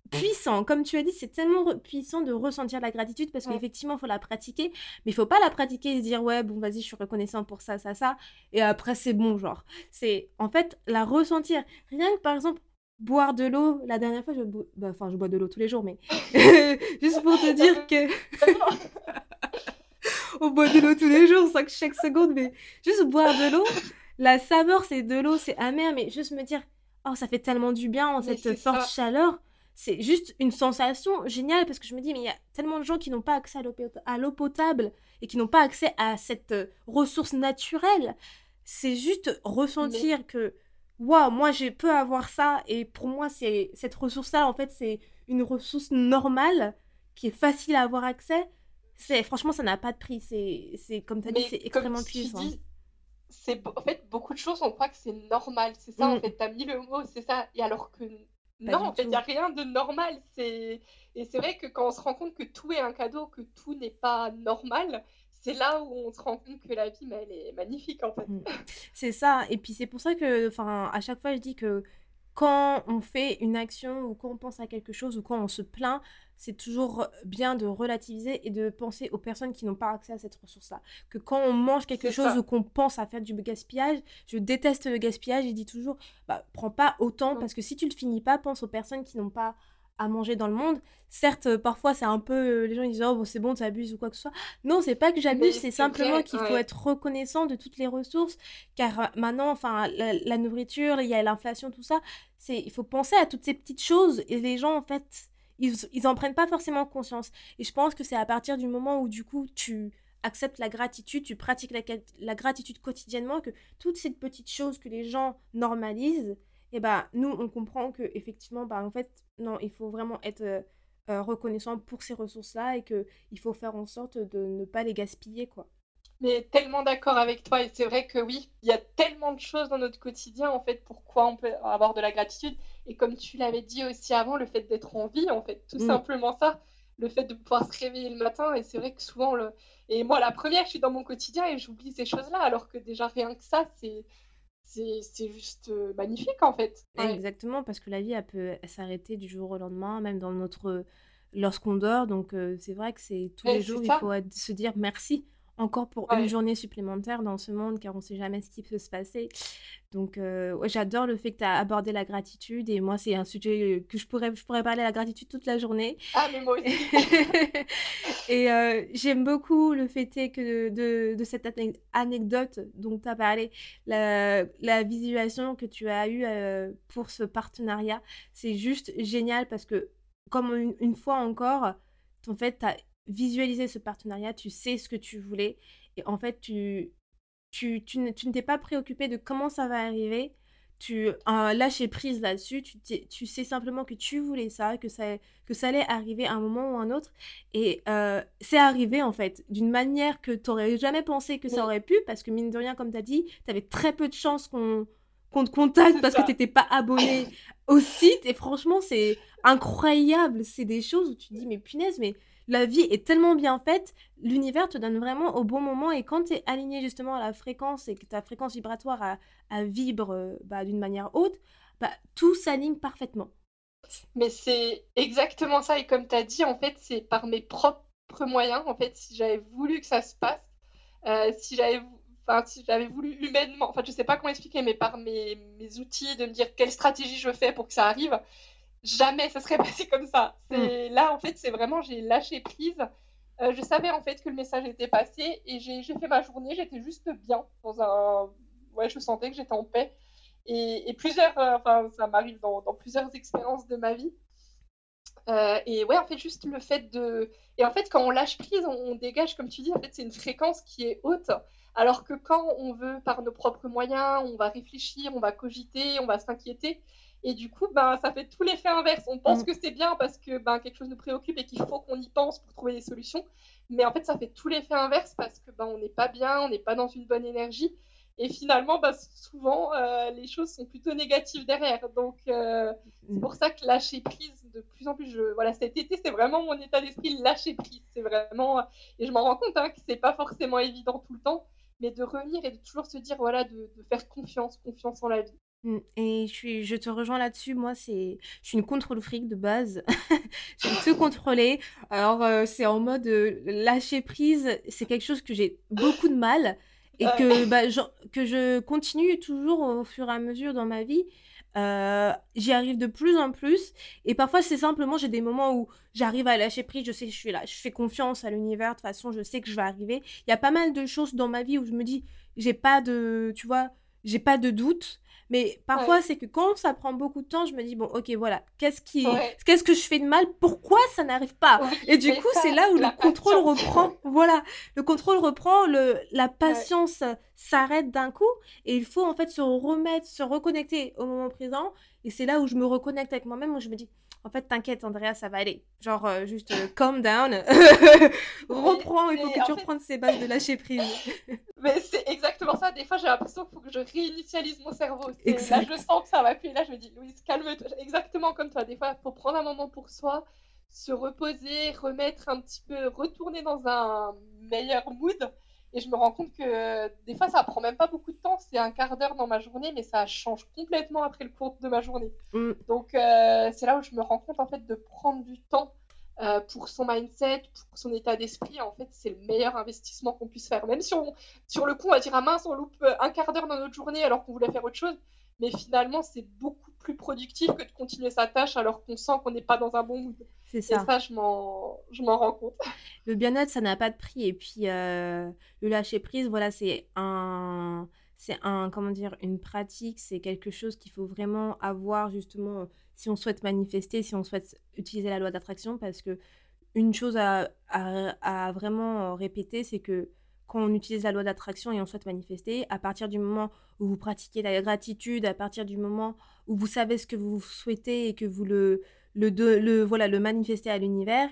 puissant. Comme tu as dit, c'est tellement puissant de ressentir la gratitude parce qu'effectivement, il faut la pratiquer. Mais il faut pas la pratiquer et se dire, ouais, bon, vas-y, je suis reconnaissant pour ça, ça, ça. Et après, c'est bon, genre. C'est en fait la ressentir. Rien que par exemple, boire de l'eau. La dernière fois, je, bo... bah, enfin, je bois de l'eau tous les jours, mais juste pour te dire que. On boit de l'eau tous les jours, chaque, chaque seconde, mais juste boire de l'eau, la saveur, c'est de l'eau, c'est amer, mais juste me dire, oh, ça fait tellement du bien en cette forte ça. chaleur. C'est juste une sensation géniale parce que je me dis, mais il y a tellement de gens qui n'ont pas accès à l'eau potable et qui n'ont pas accès à cette ressource naturelle. C'est juste ressentir mais... que, waouh, moi, je peux avoir ça et pour moi, c'est cette ressource-là, en fait, c'est une ressource normale qui est facile à avoir accès. C'est franchement ça n'a pas de prix. C'est c'est comme tu as dit c'est extrêmement puissant. c'est en fait beaucoup de choses on croit que c'est normal. C'est ça en fait. Tu as mis le mot c'est ça. Et alors que pas non en fait il n'y a rien de normal c'est et c'est vrai que quand on se rend compte que tout est un cadeau que tout n'est pas normal c'est là où on se rend compte que la vie elle est magnifique en fait mmh. c'est ça et puis c'est pour ça que enfin à chaque fois je dis que quand on fait une action ou quand on pense à quelque chose ou quand on se plaint, c'est toujours bien de relativiser et de penser aux personnes qui n'ont pas accès à cette ressource-là. Que quand on mange quelque chose ça. ou qu'on pense à faire du gaspillage, je déteste le gaspillage et dis toujours, bah, prends pas autant mmh. parce que si tu le finis pas, pense aux personnes qui n'ont pas à manger dans le monde. Certes, parfois c'est un peu les gens ils disent oh bon, c'est bon, tu abuses ou quoi que ce soit. Non, c'est pas que j'abuse, c'est simplement qu'il faut être reconnaissant de toutes les ressources car maintenant enfin la, la nourriture, il y a l'inflation tout ça, c'est il faut penser à toutes ces petites choses et les gens en fait ils, ils en prennent pas forcément conscience. Et je pense que c'est à partir du moment où du coup tu acceptes la gratitude, tu pratiques la, gratitude quotidiennement que toutes ces petites choses que les gens normalisent et bah nous on comprend que effectivement bah en fait non il faut vraiment être euh, euh, reconnaissant pour ces ressources là et que il faut faire en sorte de ne pas les gaspiller quoi mais tellement d'accord avec toi et c'est vrai que oui il y a tellement de choses dans notre quotidien en fait pourquoi on peut avoir de la gratitude et comme tu l'avais dit aussi avant le fait d'être en vie en fait tout mmh. simplement ça le fait de pouvoir se réveiller le matin et c'est vrai que souvent le et moi la première je suis dans mon quotidien et j'oublie ces choses là alors que déjà rien que ça c'est c'est juste magnifique en fait. Ouais. Exactement, parce que la vie, elle peut s'arrêter du jour au lendemain, même dans notre lorsqu'on dort. Donc euh, c'est vrai que c'est tous les jours, c'est il ça. faut se dire merci encore pour une journée supplémentaire dans ce monde, car on ne sait jamais ce qui peut se passer. Donc euh, ouais, j'adore le fait que tu as abordé la gratitude, et moi c'est un sujet que je pourrais, je pourrais parler de la gratitude toute la journée. Ah mais moi aussi. Et euh, j'aime beaucoup le fait que de, de cette ane- anecdote dont tu as parlé, la, la visualisation que tu as eue euh, pour ce partenariat. C'est juste génial parce que, comme une, une fois encore, en fait, tu as visualisé ce partenariat, tu sais ce que tu voulais, et en fait, tu, tu, tu ne tu ne t'es pas préoccupé de comment ça va arriver. Tu as lâché prise là-dessus, tu, tu sais simplement que tu voulais ça, que ça, que ça allait arriver à un moment ou un autre. Et euh, c'est arrivé en fait, d'une manière que tu n'aurais jamais pensé que ça aurait pu, parce que mine de rien, comme tu as dit, tu avais très peu de chances qu'on qu'on te contacte parce que tu n'étais pas abonné au site. Et franchement, c'est incroyable. C'est des choses où tu te dis, mais punaise, mais la vie est tellement bien faite, l'univers te donne vraiment au bon moment. Et quand tu es aligné justement à la fréquence et que ta fréquence vibratoire vibre euh, bah, d'une manière haute, bah, tout s'aligne parfaitement. Mais c'est exactement ça. Et comme tu as dit, en fait, c'est par mes propres moyens. En fait, si j'avais voulu que ça se passe, euh, si j'avais enfin, si voulu humainement, enfin, je sais pas comment expliquer, mais par mes, mes outils, de me dire quelle stratégie je fais pour que ça arrive, jamais ça serait passé comme ça. Mm. C'est là, en fait, c'est vraiment, j'ai lâché prise. Euh, je savais en fait que le message était passé et j'ai j'ai fait ma journée. J'étais juste bien dans un, ouais, je sentais que j'étais en paix. Et, et plusieurs, euh, enfin, ça m'arrive dans, dans plusieurs expériences de ma vie. Euh, et ouais, en fait, juste le fait de. Et en fait, quand on lâche prise, on, on dégage, comme tu dis, en fait, c'est une fréquence qui est haute. Alors que quand on veut, par nos propres moyens, on va réfléchir, on va cogiter, on va s'inquiéter. Et du coup, ben, ça fait tout l'effet inverse. On pense Mm. que c'est bien parce que ben, quelque chose nous préoccupe et qu'il faut qu'on y pense pour trouver des solutions. Mais en fait, ça fait tout l'effet inverse parce que ben, on n'est pas bien, on n'est pas dans une bonne énergie. Et finalement, ben, souvent, euh, les choses sont plutôt négatives derrière. Donc, euh, c'est pour ça que lâcher prise, de plus en plus, je... voilà, cet été, c'est vraiment mon état d'esprit, lâcher prise. C'est vraiment, et je m'en rends compte hein, que c'est pas forcément évident tout le temps, mais de revenir et de toujours se dire, voilà, de, de faire confiance, confiance en la vie. Mmh et je suis je te rejoins là-dessus. Moi, c'est je suis une contrôle fric de base. J'aime tout contrôler. Alors, heu, c'est en mode, heu, lâcher prise, c'est quelque chose que j'ai beaucoup de mal et que, bah, genre que je continue toujours au fur et à mesure dans ma vie. Heu, j'y arrive de plus en plus et parfois, c'est simplement j'ai des moments où j'arrive à lâcher prise, je sais que je suis là, je fais confiance à l'univers, de toute façon, je sais que je vais arriver. Il y a pas mal de choses dans ma vie où je me dis: «J'ai pas de» tu vois? J'ai pas de doute mais parfois, Ouais. c'est que quand ça prend beaucoup de temps, je me dis: «Bon, OK, voilà, qu'est-ce qui Ouais. qu'est-ce que je fais de mal? Pourquoi ça n'arrive pas?» et du coup, c'est là où le contrôle patience. reprend. Voilà, le contrôle reprend, le la patience, s'arrête d'un coup et il faut, en fait, se remettre, se reconnecter au moment présent et c'est là où je me reconnecte avec moi-même, où je me dis: «En fait, t'inquiète Andrea, ça va aller. Genre, heu, juste, heu, calm down. Reprends, il faut que tu reprennes ces bases de lâcher prise». mais c'est exactement ça. Des fois, j'ai l'impression qu'il faut que je réinitialise mon cerveau. Là, je sens que ça va plus et là, je me dis: «Louise, calme-toi». Exactement comme toi. Des fois, il faut prendre un moment pour soi, se reposer, remettre un petit peu retourner dans un meilleur mood et je me rends compte que des fois, ça prend même pas beaucoup de temps. C'est un quart d'heure dans ma journée, mais ça change complètement après le cours de ma journée. Mmh. Donc heu, c'est là où je me rends compte, en fait, de prendre du temps, heu, pour son mindset, pour son état d'esprit. En fait, c'est le meilleur investissement qu'on puisse faire. Même si on sur le coup, on va dire: «Ah mince, on loupe, un quart d'heure dans notre journée alors qu'on voulait faire autre chose». Mais finalement, c'est beaucoup plus productif que de continuer sa tâche alors qu'on sent qu'on n'est pas dans un bon mood C'est et ça. ça, je m'en je m'en rends compte. Le bien-être, ça n'a pas de prix et puis, heu, le lâcher prise, voilà, c'est un c'est un comment dire? Une pratique, c'est quelque chose qu'il faut vraiment avoir justement, si on souhaite manifester, si on souhaite utiliser la loi d'attraction parce qu'une chose à à à vraiment, répéter, c'est que quand on utilise la loi d'attraction et on souhaite manifester, à partir du moment où vous pratiquez la gratitude, à partir du moment où vous savez ce que vous souhaitez et que vous le le de le voilà, le manifestez à l'univers,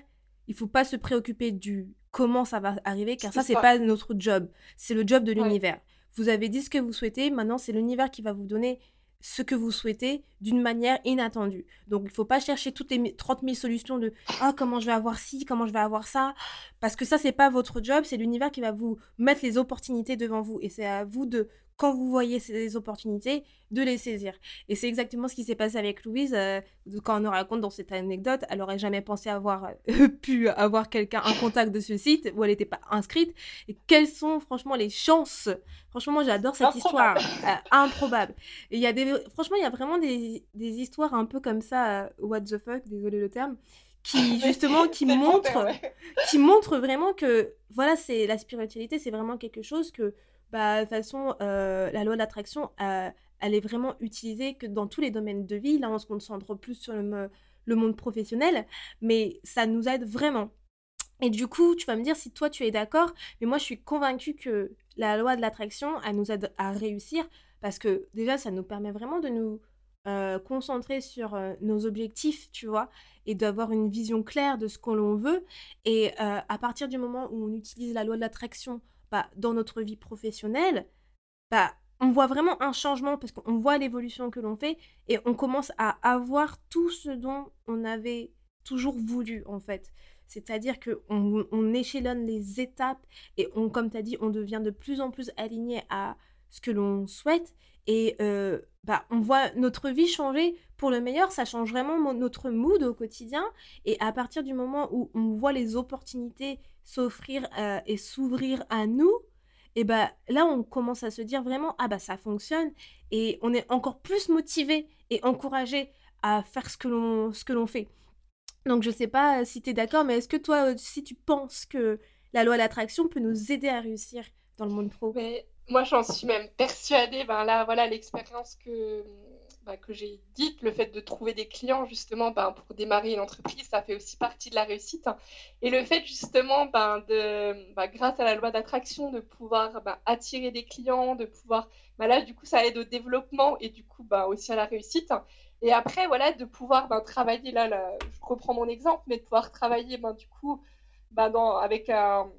il faut pas se préoccuper du comment ça va arriver car ça, c'est pas notre job, c'est le job de ouais. l'univers. Vous avez dit ce que vous souhaitez, maintenant c'est l'univers qui va vous donner ce que vous souhaitez d'une manière inattendue. Donc il faut pas chercher toutes les mi 30 000 solutions de: «Ah comment je vais avoir ci? Comment je vais avoir ça?» parce que ça, c'est pas votre job, c'est l'univers qui va vous mettre les opportunités devant vous et c'est à vous de quand vous voyez ces opportunités, de les saisir et c'est exactement ce qui s'est passé avec Louise, de quand on nous raconte dans cette anecdote, elle aurait jamais pensé avoir, heu, pu avoir quelqu'un un contact de ce site où elle était pas inscrite et quelles sont franchement les chances! Franchement, moi j'adore cette Improbable. histoire, heu, improbable et y a des franchement, il y a vraiment des des histoires un peu comme ça, what the fuck, désolé le terme, qui justement, qui ouais. qui montrent vraiment que, voilà, c'est la spiritualité, c'est vraiment quelque chose que, bah, de toute façon, heu, la loi de l'attraction, heu, elle est vraiment utilisée que dans tous les domaines de vie. Là, on se concentre plus sur le monde professionnel, mais ça nous aide vraiment et du coup, tu vas me dire si toi tu es d'accord, mais moi je suis convaincue que la loi de l'attraction, elle nous aide à réussir parce que déjà ça nous permet vraiment de nous, heu, concentrer sur, nos objectifs, tu vois? Et d'avoir une vision claire de ce que l'on veut et à partir du moment où on utilise la loi de l'attraction, bah, dans notre vie professionnelle, bah, on voit vraiment un changement parce qu'on voit l'évolution que l'on fait et on commence à avoir tout ce dont on avait toujours voulu, en fait. C'est-à-dire qu'on on échelonne les étapes et on comme tu as dit, on devient de plus en plus aligné à ce que l'on souhaite et heu, bah, on voit notre vie changer pour le meilleur. Ça change vraiment notre mood au quotidien et à partir du moment où on voit les opportunités s'offrir, heu et s'ouvrir à nous et bah, là, on commence à se dire vraiment: «Ah bah, ça fonctionne» et on est encore plus motivé et encouragé à faire ce que l'on ce que l'on fait. Donc je sais pas, heu, si tu es d'accord, mais est-ce que toi aussi tu penses que la loi de l'attraction peut nous aider à réussir dans le monde pro? Moi, j'en suis même persuadée, ben, là, voilà, l'expérience que, bah, que j'ai dite, le fait de trouver des clients justement, ben, pour démarrer une entreprise, ça fait aussi partie de la réussite. Et le fait justement, ben, de, bah, grâce à la loi d'attraction, de pouvoir, bah, attirer des clients, de pouvoir là, du coup, ça aide au développement et du coup, aussi à la réussite. Et après, voilà, de pouvoir, ben, travailler là je reprends mon exemple, mais de pouvoir travailler, ben, du coup, dans avec un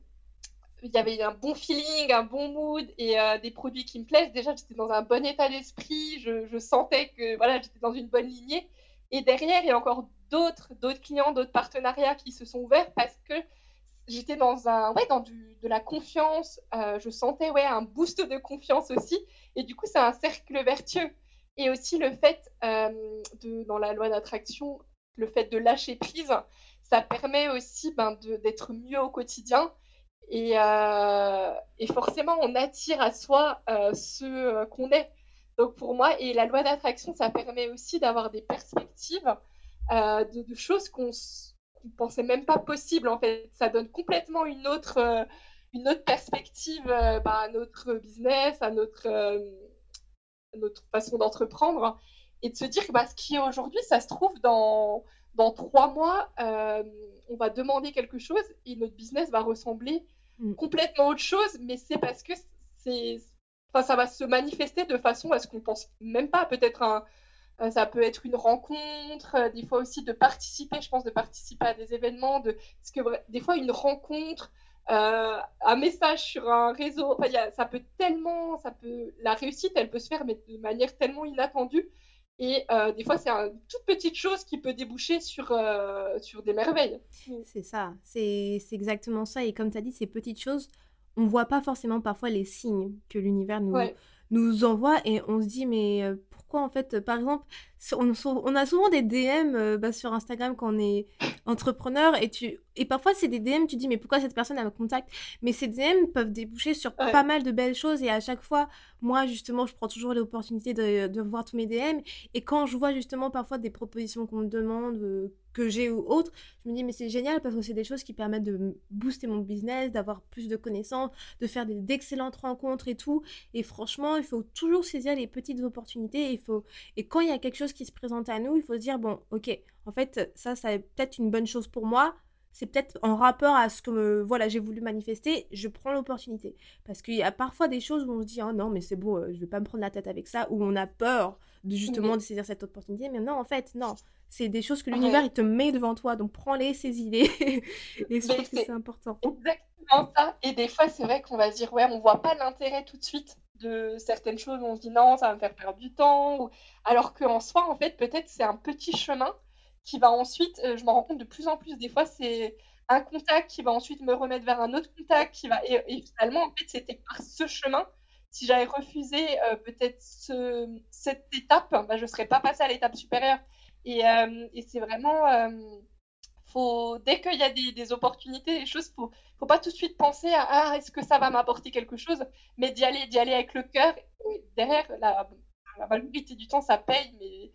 il y avait un bon feeling, un bon mood et heu, des produits qui me plaisent. Déjà, j'étais dans un bon état d'esprit, je sentais que, voilà, j'étais dans une bonne lignée. Et derrière, il y a encore d'autres clients, d'autres partenariats qui se sont ouverts parce que j'étais dans un ouais, dans de la confiance, heu, je sentais, ouais, un boost de confiance aussi. Et du coup, c'est un cercle vertueux. Et aussi le fait, de dans la loi d'attraction, le fait de lâcher prise, ça permet aussi, ben, d'être mieux au quotidien et et forcément on attire à soi, ce, qu'on est. Donc pour moi et la loi d'attraction, ça permet aussi d'avoir des perspectives, de choses qu'on ne pensait même pas possible, en fait. Ça donne complètement une autre, une autre perspective, bah, à notre business, à notre, façon d'entreprendre et de se dire que bah, ce qui est aujourd'hui, ça se trouve dans, dans trois mois, euh, on va demander quelque chose et notre business va ressembler mm. complètement autre chose, mais c'est parce que c'est, enfin, ça va se manifester de façon à ce qu'on pense même pas. Peut-être un, euh, ça peut être une rencontre, euh, des fois aussi de participer, je pense, de participer à des événements, de, parce que des fois une rencontre, un message sur un réseau, ça peut tellement, ça peut, la réussite, elle peut se faire mais de manière tellement inattendue et euh, des fois, c'est une toute petite chose qui peut déboucher sur, euh, sur des merveilles. Mm. C'est ça, c'est exactement ça. Et comme tu as dit, ces petites choses, on ne voit pas forcément parfois les signes que l'univers nous, nous envoie et on se dit, mais euh, pourquoi en fait, par exemple, on, on a souvent des DM bah, sur Instagram quand on est entrepreneur et tu et parfois c'est des DM tu dis mais pourquoi cette personne a me contacte mais ces DM peuvent déboucher sur pas mal de belles choses et à chaque fois moi justement je prends toujours l'opportunité de, de voir tous mes DM et quand je vois justement parfois des propositions qu'on me demande euh, que j'ai ou autre je me dis mais c'est génial parce que c'est des choses qui permettent de booster mon business d'avoir plus de connaissances de faire d'excellentes rencontres et tout et franchement il faut toujours saisir les petites opportunités il faut et quand il y a quelque chose qui se présente à nous il faut se dire bon ok en fait, ça, ça est peut-être une bonne chose pour moi. C'est peut-être en rapport à ce que voilà, j'ai voulu manifester, je prends l'opportunité. Parce qu'il y a parfois des choses où on se dit, oh non, mais c'est euh, je vais pas me prendre la tête avec ça, où on a peur de justement de saisir cette opportunité. Mais non, en fait, non. C'est des choses que l'univers, il te met devant toi. Donc prends-les, saisis-les. et je trouve que c'est important. Exactement ça. Et des fois, c'est vrai qu'on va se dire, ouais, on voit pas l'intérêt tout de suite de certaines choses. On se dit, non, ça va me faire perdre du temps. Alors qu'en soi, en fait, peut-être c'est un petit chemin qui va ensuite, euh, je m'en rends compte de plus en plus, des fois, c'est un contact qui va ensuite me remettre vers un autre contact qui va et, finalement en fait c'était par ce chemin si j'avais refusé euh, peut-être ce, cette étape bah, je ne serais pas passée à l'étape supérieure et, euh, c'est vraiment faut dès qu'il y a des, opportunités des choses faut faut pas tout de suite penser à ah, est-ce que ça va m'apporter quelque chose mais d'y aller d'y aller avec le cœur derrière la, la majorité du temps ça paye mais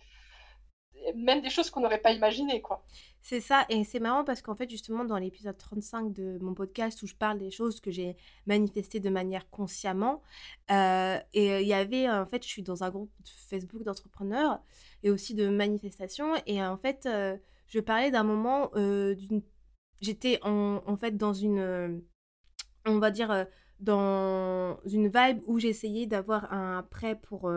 même des choses qu'on n'aurait pas imaginées, quoi. C'est ça, et c'est marrant parce qu'en fait, justement, dans l'épisode 35 de mon podcast où je parle des choses que j'ai manifestées de manière consciemment, euh, et il y avait, en fait, je suis dans un groupe Facebook d'entrepreneurs et aussi de manifestations, et en fait, euh, je parlais d'un moment euh. J'étais en, en, fait dans une. on va dire dans une vibe où j'essayais d'avoir un prêt pour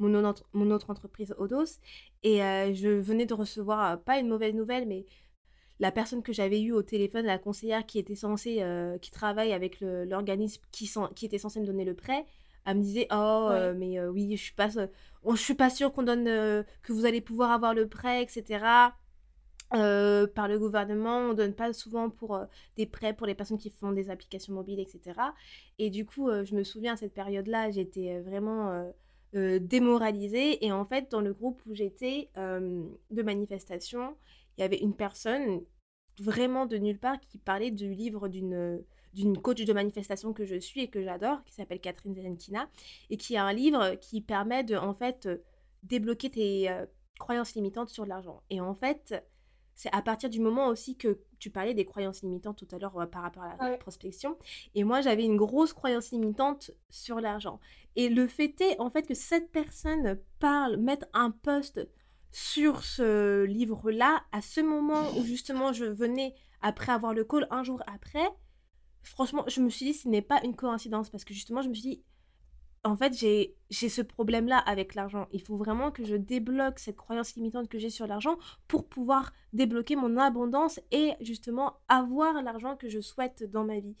mon, mon autre entreprise Odos. Et euh, je venais de recevoir, euh, pas une mauvaise nouvelle, mais la personne que j'avais eue au téléphone, la conseillère qui était censée, euh, qui travaille avec l'organisme qui, qui était censé me donner le prêt, elle me disait oh mais oui je suis pas je suis pas sûre qu'on donne que vous allez pouvoir avoir le prêt etc par le gouvernement on donne pas souvent pour des prêts pour les personnes qui font des applications mobiles etc et du coup je me souviens à cette période là j'étais vraiment euh, démoralisée. Et en fait, dans le groupe où j'étais euh, de manifestation, il y avait une personne vraiment de nulle part qui parlait du livre d'une d'une coach de manifestation que je suis et que j'adore, qui s'appelle Catherine Zerenkina, et qui a un livre qui permet de, en fait, débloquer tes euh, croyances limitantes sur l'argent. Et en fait, c'est à partir du moment aussi que tu parlais des croyances limitantes tout à l'heure euh, par rapport à la prospection. Et moi, j'avais une grosse croyance limitante sur l'argent. Et le fait est, en fait, que cette personne parle, mette un post sur ce livre-là, à ce moment où justement je venais, après avoir le call, un jour après, franchement, je me suis dit, ce n'est pas une coïncidence. Parce que justement, je me suis dit, en fait, j'ai ce problème-là avec l'argent. Il faut vraiment que je débloque cette croyance limitante que j'ai sur l'argent pour pouvoir débloquer mon abondance et justement avoir l'argent que je souhaite dans ma vie.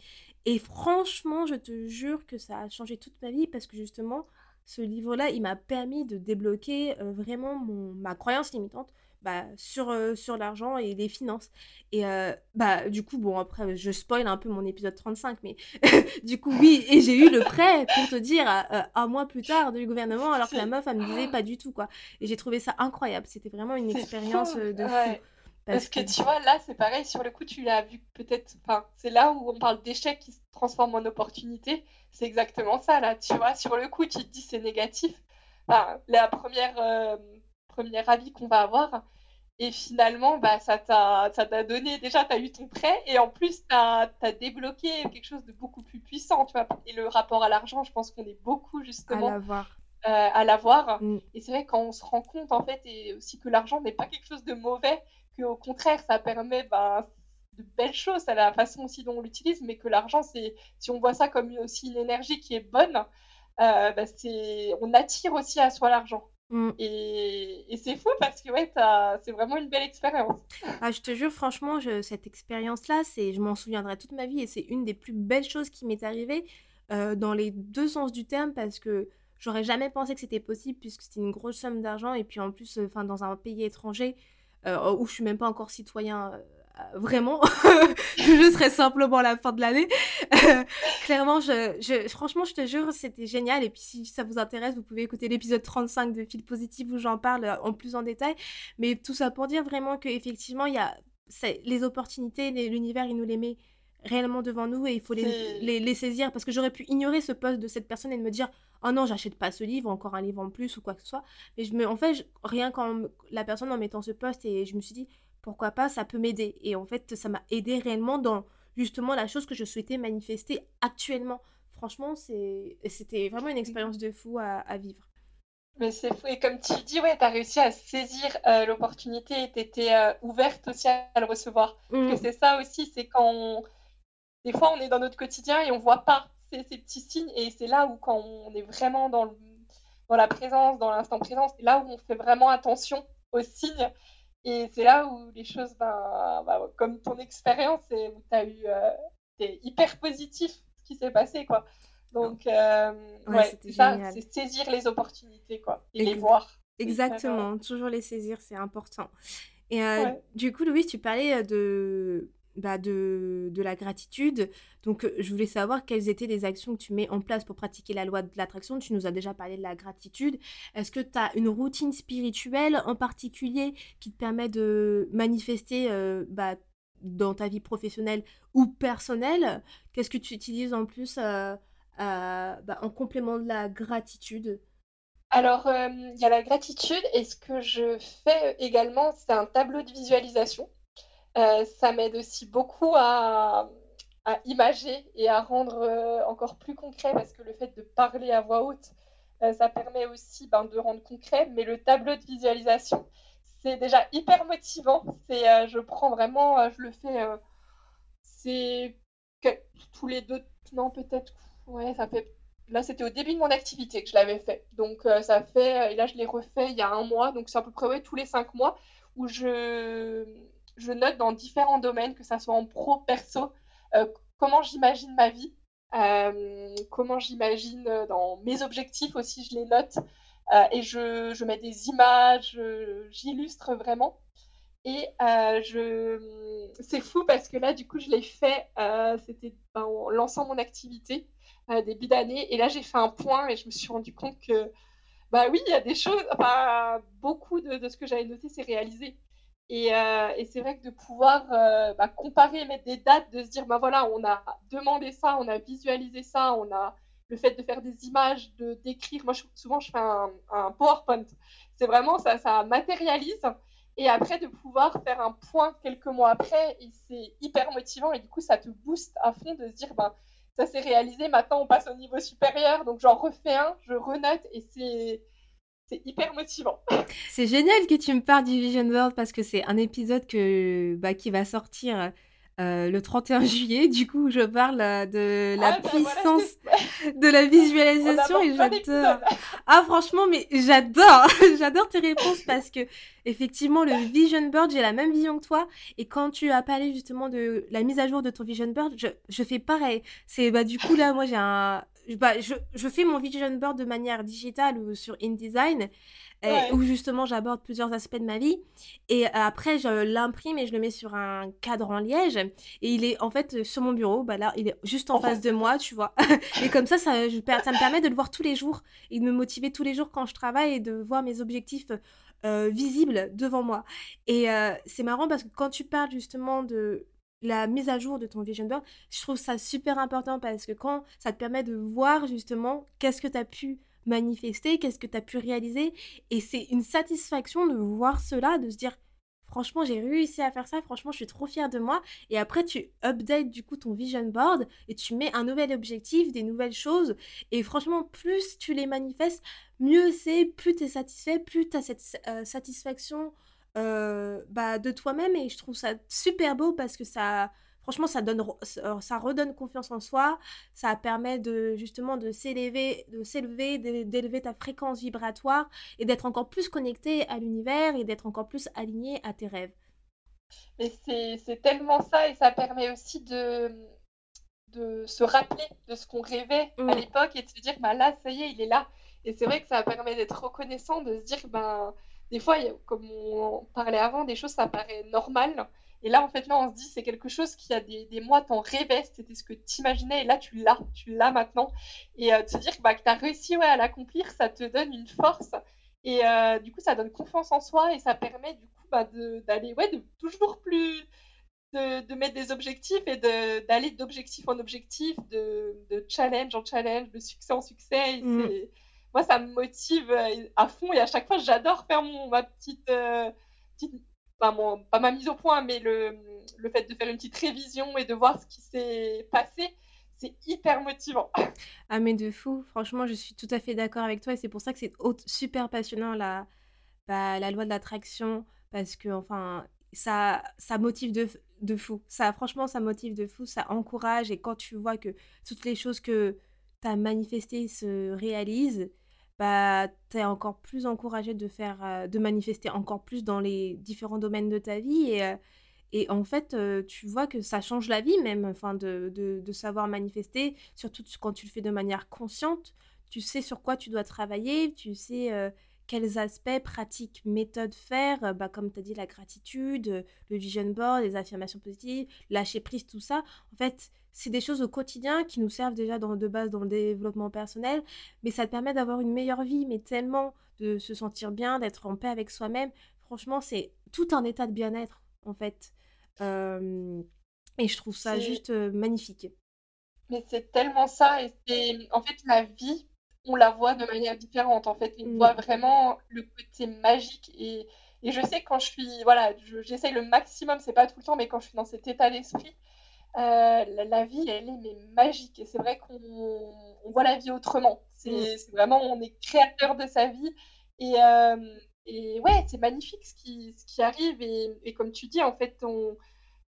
Et franchement, je te jure que ça a changé toute ma vie parce que justement, ce livre-là, il m'a permis de débloquer euh, vraiment ma croyance limitante, bah, sur, sur l'argent et les finances. Et bah, du coup, bon, après, je spoil un peu mon épisode 35, mais du coup, oui, et j'ai eu le prêt, pour te dire, un mois plus tard du gouvernement, alors que la meuf, elle me disait pas du tout, quoi. Et j'ai trouvé ça incroyable. C'était vraiment une expérience de fou. Parce, que, tu vois, là, c'est pareil, sur le coup, tu l'as vu peut-être. Enfin, c'est là où on parle d'échec qui se transforme en opportunité. C'est exactement ça, là. Tu vois, sur le coup, tu te dis c'est négatif. Enfin, la première, euh, premier avis qu'on va avoir. Et finalement, bah, ça t'a donné. Déjà, tu as eu ton prêt. Et en plus, tu as, débloqué quelque chose de beaucoup plus puissant. Tu vois. Et le rapport à l'argent, je pense qu'on est beaucoup, justement. À l'avoir. Euh. Mm. Et c'est vrai, quand on se rend compte, en fait, et aussi que l'argent n'est pas quelque chose de mauvais au contraire, ça permet ben, de belles choses à la façon aussi dont on l'utilise, mais que l'argent, c'est si on voit ça comme aussi une énergie qui est bonne, euh, c'est on attire aussi à soi l'argent. Mm. Et, et c'est fou parce que ouais, c'est vraiment une belle expérience. Ah, je te jure, franchement, je, cette expérience-là, c'est, je m'en souviendrai toute ma vie et c'est une des plus belles choses qui m'est arrivée euh, dans les deux sens du terme parce que j'aurais jamais pensé que c'était possible puisque c'était une grosse somme d'argent et puis en plus, euh, enfin, dans un pays étranger, euh, où je suis même pas encore citoyen euh, vraiment, je serai simplement la fin de l'année. clairement, je, franchement, je te jure, c'était génial. Et puis, si ça vous intéresse, vous pouvez écouter l'épisode 35 de Fil Positif où j'en parle euh, en plus en détail. Mais tout ça pour dire vraiment qu'effectivement, il y a les opportunités, l'univers, il nous les met réellement devant nous et il faut les, les, saisir parce que j'aurais pu ignorer ce poste de cette personne et de me dire oh non j'achète pas ce livre encore un livre en plus ou quoi que ce soit mais je me en fait rien qu'en la personne en mettant ce poste et je me suis dit pourquoi pas ça peut m'aider et en fait ça m'a aidé réellement dans justement la chose que je souhaitais manifester actuellement franchement c'était vraiment une expérience de fou à, vivre mais c'est fou. Et comme tu dis, ouais, tu as réussi à saisir euh, l'opportunité et tu étais euh, ouverte aussi à le recevoir. Mmh. c'est ça aussi, c'est quand on, des fois, on est dans notre quotidien et on voit pas ces, petits signes. Et c'est là où, quand on est vraiment dans, le, dans la présence, dans l'instant présent, c'est là où on fait vraiment attention aux signes. Et c'est là où les choses, ben, ben comme ton expérience, tu as eu. Euh, hyper positif ce qui s'est passé, quoi. Donc, euh, ouais, c'est ça, c'est saisir les opportunités, quoi, et les voir. Exactement, toujours les saisir, c'est important. Et euh, du coup, Louis, tu parlais de bah, de, de, la gratitude. Donc, euh, je voulais savoir quelles étaient les actions que tu mets en place pour pratiquer la loi de l'attraction. Tu nous as déjà parlé de la gratitude. Est-ce que tu as une routine spirituelle en particulier qui te permet de manifester euh, bah, dans ta vie professionnelle ou personnelle? Qu'est-ce que tu utilises en plus euh, bah, en complément de la gratitude? Alors, il y a la gratitude et ce que je fais également, c'est un tableau de visualisation. Euh, ça m'aide aussi beaucoup à, imager et à rendre euh, encore plus concret parce que le fait de parler à voix haute, euh, ça permet aussi ben, de rendre concret. Mais le tableau de visualisation, c'est déjà hyper motivant. C'est, je prends vraiment, je le fais, c'est tous les deux, non peut-être, ouais, ça fait. Là, c'était au début de mon activité que je l'avais fait. Donc, ça fait, et là, je l'ai refait il y a un mois. Donc, c'est à peu près tous les cinq mois où je, je note dans différents domaines, que ça soit en pro, perso, euh, comment j'imagine ma vie, euh, comment j'imagine euh, dans mes objectifs aussi, je les note. et je, je, mets des images, j'illustre vraiment. Et je... c'est fou parce que là, du coup, je l'ai fait, c'était ben, en lançant mon activité début d'année. Et là, j'ai fait un point et je me suis rendu compte que, bah oui, il y a des choses, beaucoup de, de ce que j'avais noté, c'est réalisé. Euh, et, c'est vrai que de pouvoir euh, bah, comparer, mettre des dates, de se dire, bah voilà, on a demandé ça, on a visualisé ça, on a le fait de faire des images, de d'écrire. Moi, souvent, je fais un, PowerPoint. C'est vraiment ça, ça matérialise. Et après, de pouvoir faire un point quelques mois après, c'est hyper motivant. Et du coup, ça te booste à fond de se dire, bah, ça s'est réalisé, maintenant on passe au niveau supérieur. Donc, j'en refais un, je renote, et c'est c'est hyper motivant. C'est génial que tu me parles du Vision Board parce que c'est un épisode que, bah, qui va sortir euh, le 31 juillet. Du coup, je parle euh, de la ah, bah, puissance de la visualisation et j'adore. Ah, franchement, mais j'adore. j'adore tes réponses parce que, effectivement, le Vision Board, j'ai la même vision que toi. Et quand tu as parlé justement de la mise à jour de ton Vision Board, je, je fais pareil. C'est, bah, du coup, là, moi, j'ai un bah, je, je fais mon vision board de manière digitale ou sur InDesign, euh, où justement j'aborde plusieurs aspects de ma vie. Et euh, après, je l'imprime et je le mets sur un cadre en liège. Et il est en fait sur mon bureau, bah là, il est juste en face de moi, tu vois. et comme ça, ça, je, ça me permet de le voir tous les jours et de me motiver tous les jours quand je travaille et de voir mes objectifs euh, visibles devant moi. Et c'est marrant parce que quand tu parles justement de la mise à jour de ton vision board, je trouve ça super important parce que quand ça te permet de voir justement qu'est-ce que tu as pu manifester, qu'est-ce que tu as pu réaliser, et c'est une satisfaction de voir cela, de se dire franchement j'ai réussi à faire ça, franchement je suis trop fière de moi, et après tu updates du coup ton vision board et tu mets un nouvel objectif, des nouvelles choses, et franchement plus tu les manifestes, mieux c'est, plus tu es satisfait, plus tu as cette euh, satisfaction euh, bah, de toi-même et je trouve ça super beau parce que ça franchement ça donne euh, ça redonne confiance en soi. Ça permet de justement de s'élever de s'élever d'élever ta fréquence vibratoire et d'être encore plus connecté à l'univers et d'être encore plus aligné à tes rêves. Mais c'est tellement ça et ça permet aussi de de se rappeler de ce qu'on rêvait à mmh. l'époque et de se dire bah là ça y est il est là. Et c'est vrai que ça permet d'être reconnaissant de se dire ben des fois, comme on parlait avant, des choses, ça paraît normal. Et là, en fait, là, on se dit, c'est quelque chose qui a des, des mois, t'en rêvais, c'était ce que tu imaginais, et là, tu l'as, tu l'as maintenant. Et euh, de se dire bah, que tu as réussi ouais, à l'accomplir, ça te donne une force. Et euh, du coup, ça donne confiance en soi, et ça permet, du coup, bah, d'aller ouais, de toujours plus. De, de, mettre des objectifs et d'aller d'objectif en objectif, de, de, challenge en challenge, de succès en succès. Mmh moi, ça me motive euh, à fond et à chaque fois, j'adore faire mon, ma petite, euh, pas, ma mise au point, mais le, le fait de faire une petite révision et de voir ce qui s'est passé, c'est hyper motivant. Ah, mais de fou, franchement, je suis tout à fait d'accord avec toi et c'est pour ça que c'est super passionnant la, bah, la loi de l'attraction parce que, enfin, ça, ça motive de, de fou. Ça, franchement, ça motive de fou, ça encourage et quand tu vois que toutes les choses que tu as manifestées se réalisent, bah, tu es encore plus encouragé de faire, euh, de manifester encore plus dans les différents domaines de ta vie. Et, euh, et en fait, euh, tu vois que ça change la vie même, enfin, de, de, savoir manifester, surtout quand tu le fais de manière consciente. Tu sais sur quoi tu dois travailler, tu sais quels aspects, pratiques, méthodes faire, bah, comme tu as dit, la gratitude, le vision board, les affirmations positives, lâcher prise, tout ça. En fait, c'est des choses au quotidien qui nous servent déjà dans, de base dans le développement personnel, mais ça te permet d'avoir une meilleure vie, mais tellement de se sentir bien, d'être en paix avec soi-même. Franchement, c'est tout un état de bien-être, en fait. et je trouve ça juste magnifique. Mais c'est tellement ça, et c'est en fait la vie, on la voit de manière différente. En fait, on mmh. voit vraiment le côté magique et, et je sais quand je suis, voilà, j'essaye le maximum, c'est pas tout le temps, mais quand je suis dans cet état d'esprit, euh, la, vie, elle est mais magique. Et c'est vrai qu'on voit la vie autrement. Mm. C'est vraiment, on est créateur de sa vie. Et, euh, et ouais, c'est magnifique ce qui, ce qui arrive. Et, et, comme tu dis, en fait, on,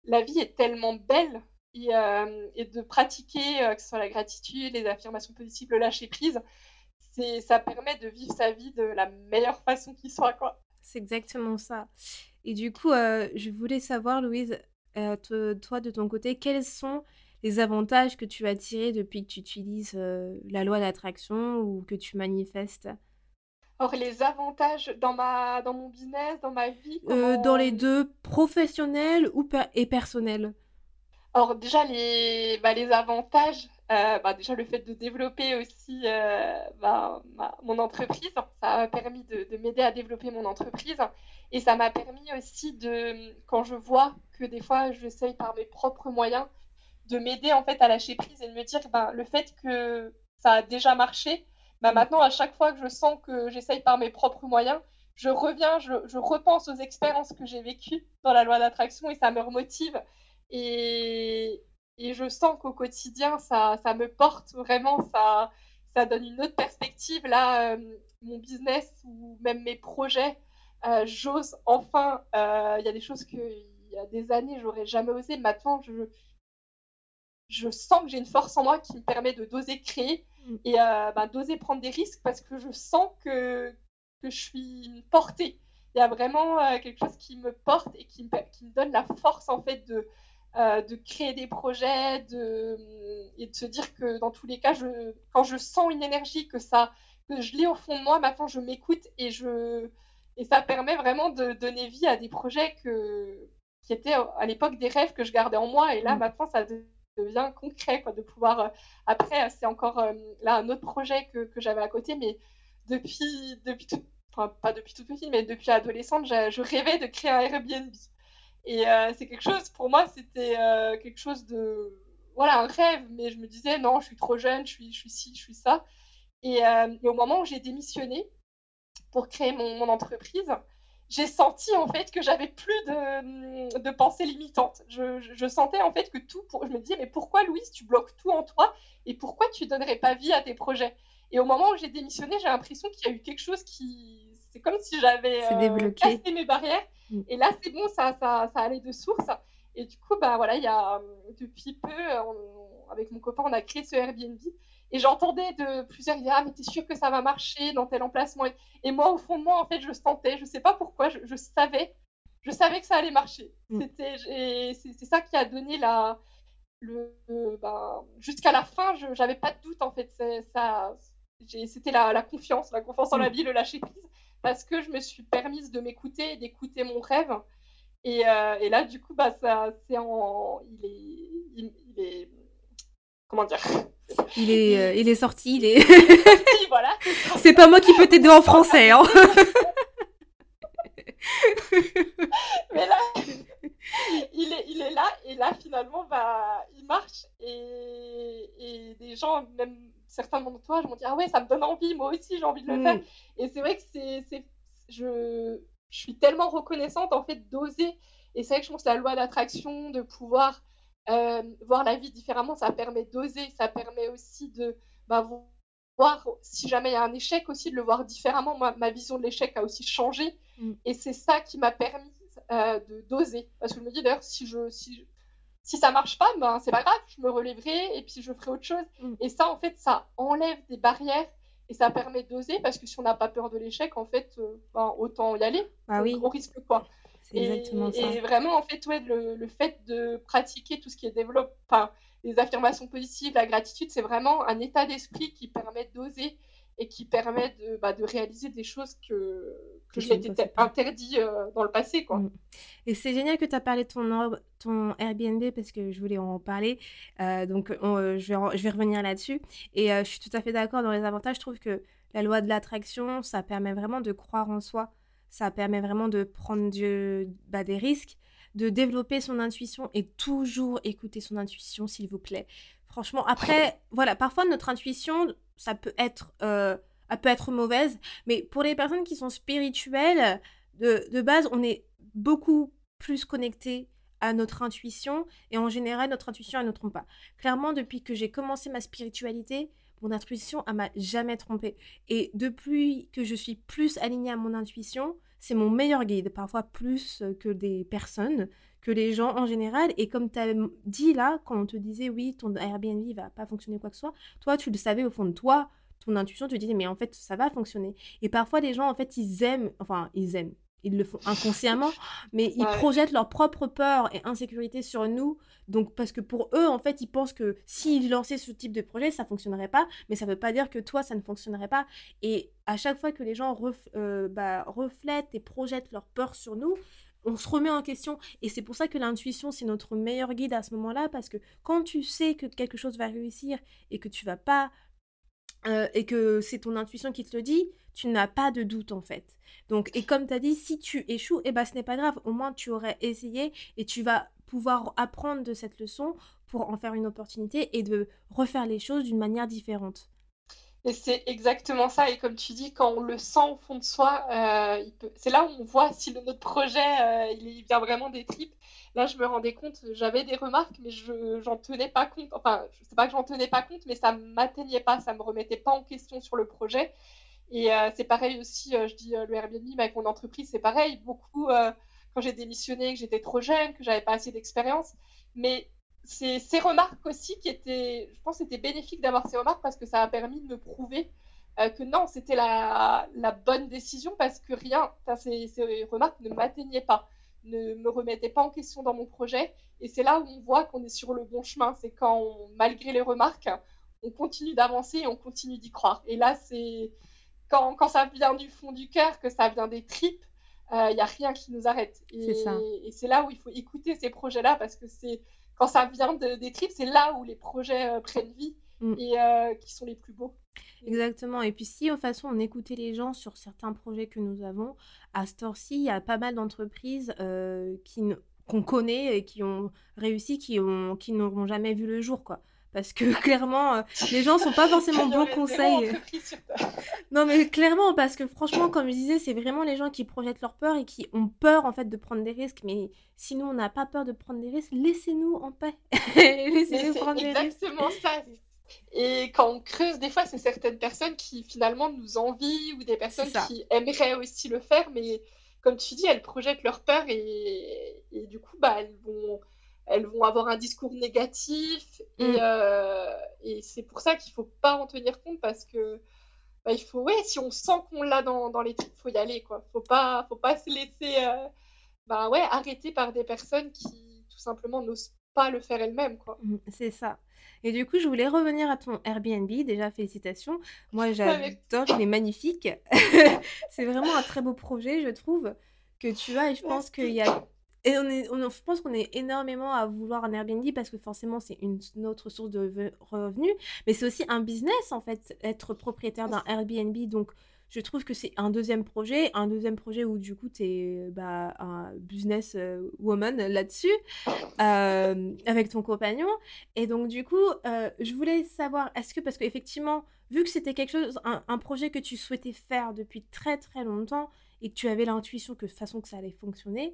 la vie est tellement belle. Et, euh, et de pratiquer, que ce soit la gratitude, les affirmations positives, le lâcher prise, ça permet de vivre sa vie de la meilleure façon qui soit. quoi. C'est exactement ça. Et du coup, je voulais savoir, Louise, euh, toi, de ton côté, quels sont les avantages que tu as tirés depuis que tu utilises euh, la loi d'attraction ou que tu manifestes? Or, les avantages dans, ma, dans mon business, dans ma vie euh, Dans les deux, professionnels ou et personnels? Alors, déjà, les, bah, les avantages, bah, déjà le fait de développer aussi bah, mon entreprise, ça a permis de, de m'aider à développer mon entreprise. Et ça m'a permis aussi de, quand je vois que des fois j'essaye par mes propres moyens, de m'aider en fait à lâcher prise et de me dire ben, le fait que ça a déjà marché, ben, maintenant à chaque fois que je sens que j'essaye par mes propres moyens, je reviens, je, je repense aux expériences que j'ai vécues dans la loi d'attraction et ça me remotive. Et, et je sens qu'au quotidien, ça, ça, me porte vraiment, ça, ça donne une autre perspective. Là, euh, mon business ou même mes projets, euh, j'ose enfin. Euh, il y a des choses qu'il y a des années, j'aurais jamais osé. Maintenant, je, je sens que j'ai une force en moi qui me permet de d'oser créer mm. et bah, d'oser prendre des risques parce que je sens que, que je suis portée. Il y a vraiment quelque chose qui me porte et qui me, qui me donne la force en fait de, de créer des projets de, et de se dire que dans tous les cas, je, quand je sens une énergie, que, ça, que je l'ai au fond de moi, maintenant je m'écoute et, je, et ça permet vraiment de donner vie à des projets que, qui étaient à l'époque des rêves que je gardais en moi. Et là, mmh. maintenant, ça devient concret, quoi, de pouvoir. après, c'est encore là un autre projet que, que j'avais à côté, mais depuis, depuis enfin pas depuis tout petit, mais depuis adolescente, je, rêvais de créer un Airbnb. Et euh, c'est quelque chose, pour moi, c'était euh, quelque chose de, voilà, un rêve, mais je me disais, non, je suis trop jeune, je suis, je suis ci, je suis ça. Et, euh, au moment où j'ai démissionné pour créer mon, entreprise, j'ai senti en fait que j'avais plus de, de pensées limitantes. Je, je, sentais en fait que tout, pour, je me disais, mais pourquoi Louise, tu bloques tout en toi et pourquoi tu donnerais pas vie à tes projets? Et au moment où j'ai démissionné, j'ai l'impression qu'il y a eu quelque chose qui. C'est comme si j'avais euh, cassé mes barrières. Mm. Et là, c'est bon, ça, ça, ça, allait de source. Et du coup, bah, voilà, il y a, euh, depuis peu, avec mon copain, on a créé ce Airbnb. Et j'entendais de plusieurs dire Ah, mais t'es sûr que ça va marcher dans tel emplacement? Et moi, au fond de moi, en fait, je sentais, je sais pas pourquoi, je, je savais, je savais que ça allait marcher. Mm. C'est ça qui a donné la, le, bah, jusqu'à la fin, je n'avais pas de doute en fait. Ça, c'était la, confiance, la confiance en la mm. vie, le lâcher prise, parce que je me suis permise de m'écouter, d'écouter mon rêve. Et, euh, et, là, du coup, bah, ça, c'est en, il est, il, est, comment dire? Il est, euh, il est sorti, il est. sorti, voilà. C'est pas moi qui peux t'aider en français, hein. Mais là, il est, il est là, et là, finalement, bah, il marche, et, et des gens, même certains d'entre je m'ont dit ah ouais ça me donne envie moi aussi j'ai envie de le mm. faire. Et c'est vrai que c'est je je suis tellement reconnaissante en fait d'oser. Et c'est vrai que je pense que la loi d'attraction de pouvoir euh, voir la vie différemment ça permet d'oser. Ça permet aussi de bah, voir si jamais il y a un échec aussi de le voir différemment. Moi, ma vision de l'échec a aussi changé. Mm. et c'est ça qui m'a permis euh, de d'oser. Parce que je me dis d'ailleurs si je si si ça marche pas, ben, c'est pas grave, je me relèverai et puis je ferai autre chose. Mm. Et ça, en fait, ça enlève des barrières et ça permet d'oser parce que si on n'a pas peur de l'échec, en fait, euh, ben, autant y aller. Ah oui. On risque quoi. Et, exactement ça. et, vraiment, en fait, ouais, le, le, fait de pratiquer tout ce qui est développé, enfin, les affirmations positives, la gratitude, c'est vraiment un état d'esprit qui permet d'oser et qui permet de, bah, de réaliser des choses que, que, je m'étais interdit euh, dans le passé. Quoi. Mm. Et c'est génial que tu as parlé de ton, ton Airbnb parce que je voulais en parler. Euh, donc, euh, je, vais, je vais revenir là-dessus. Et je suis tout à fait d'accord dans les avantages. Je trouve que la loi de l'attraction, ça permet vraiment de croire en soi. Ça permet vraiment de prendre du, bah, des risques, de développer son intuition et toujours écouter son intuition, s'il vous plaît. Franchement, après, voilà, parfois notre intuition, ça peut être, elle peut être mauvaise, mais pour les personnes qui sont spirituelles, de, de base, on est beaucoup plus connecté à notre intuition et en général, notre intuition, elle ne trompe pas. Clairement, depuis que j'ai commencé ma spiritualité, mon intuition, elle m'a jamais trompée. Et depuis que je suis plus alignée à mon intuition, c'est mon meilleur guide, parfois plus que des personnes que les gens en général. Et comme tu as dit là, quand on te disait oui, ton Airbnb va pas fonctionner quoi que ce soit, toi, tu le savais au fond de toi, ton intuition te disait mais en fait, ça va fonctionner. Et parfois, les gens, en fait, ils aiment, enfin, ils aiment, ils le font inconsciemment, mais ils projettent leur propre peur et insécurité sur nous. Donc, parce que pour eux, en fait, ils pensent que s'ils lançaient ce type de projet, ça fonctionnerait pas, mais ça veut pas dire que toi, ça ne fonctionnerait pas. Et à chaque fois que les gens euh, bah, reflètent et projettent leur peur sur nous, on se remet en question. Et c'est pour ça que l'intuition, c'est notre meilleur guide à ce moment-là, parce que quand tu sais que quelque chose va réussir et que tu vas pas... Euh, et que c'est ton intuition qui te le dit, tu n'as pas de doute en fait. Donc, et comme tu as dit, si tu échoues, eh ben, ce n'est pas grave. Au moins, tu aurais essayé et tu vas pouvoir apprendre de cette leçon pour en faire une opportunité et de refaire les choses d'une manière différente. Et c'est exactement ça. Et comme tu dis, quand on le sent au fond de soi, euh, c'est là où on voit si le, notre projet, euh, il, vient vraiment des tripes. Là, je me rendais compte, j'avais des remarques, mais je j'en tenais pas compte. Enfin, je sais pas que j'en tenais pas compte, mais ça m'atteignait pas, ça me remettait pas en question sur le projet. Et euh, c'est pareil aussi, je dis le Airbnb, mais avec mon entreprise, c'est pareil. Beaucoup, quand j'ai démissionné, que j'étais trop jeune, que j'avais pas assez d'expérience. Mais c'est ces remarques aussi qui étaient, je pense, c'était bénéfique d'avoir ces remarques parce que ça a permis de me prouver euh, que non, c'était la, la, bonne décision parce que rien, ces, ces remarques ne m'atteignaient pas. ne me remettait pas en question dans mon projet. Et c'est là où on voit qu'on est sur le bon chemin. C'est quand, malgré les remarques, on continue d'avancer et on continue d'y croire. Et là, c'est quand, quand, ça vient du fond du cœur, que ça vient des tripes, il euh, n'y a rien qui nous arrête. Et c'est là où il faut écouter ces projets-là parce que c'est quand ça vient de, des tripes, c'est là où les projets euh, prennent vie mm. et euh, qui sont les plus beaux. Exactement. Et puis si, de façon, on écoutait les gens sur certains projets que nous avons, à Storcy, il y a pas mal d'entreprises qui qu'on connaît et qui ont réussi, qui ont qui n'auront jamais vu le jour, quoi parce que clairement, euh, les gens sont pas forcément bons conseils. Non, mais clairement, parce que franchement, comme je disais, c'est vraiment les gens qui projettent leur peur et qui ont peur en fait de prendre des risques. Mais si nous, on n'a pas peur de prendre des risques, laissez-nous en paix. laissez-nous prendre des risques. Exactement ça. Et quand on creuse, des fois, c'est certaines personnes qui finalement nous envient ou des personnes qui aimeraient aussi le faire, mais comme tu dis, elles projettent leur peur et, et du coup, bah, elles vont elles vont avoir un discours négatif. Et, mm. euh, et c'est pour ça qu'il ne faut pas en tenir compte parce que bah, il faut, ouais, si on sent qu'on l'a dans, dans les trucs, il faut y aller. Il ne faut pas, faut pas se laisser euh, bah, ouais, arrêter par des personnes qui tout simplement n'osent pas le faire elles-mêmes. quoi. Mm, c'est ça. Et du coup, je voulais revenir à ton Airbnb. Déjà, félicitations. Moi, j'adore, il est magnifique. c'est vraiment un très beau projet, je trouve, que tu as. Et je pense qu'il y a et on on, je pense qu'on est énormément à vouloir un Airbnb parce que forcément c'est une, autre source de revenus, mais c'est aussi un business en fait, être propriétaire d'un Airbnb. Donc je trouve que c'est un deuxième projet, un deuxième projet où du coup tu es bah, un business euh, woman là-dessus, euh, avec ton compagnon. Et donc du coup, euh, je voulais savoir, est-ce que, parce qu'effectivement, vu que c'était quelque chose, un, un, projet que tu souhaitais faire depuis très très longtemps et que tu avais l'intuition que de toute façon que ça allait fonctionner,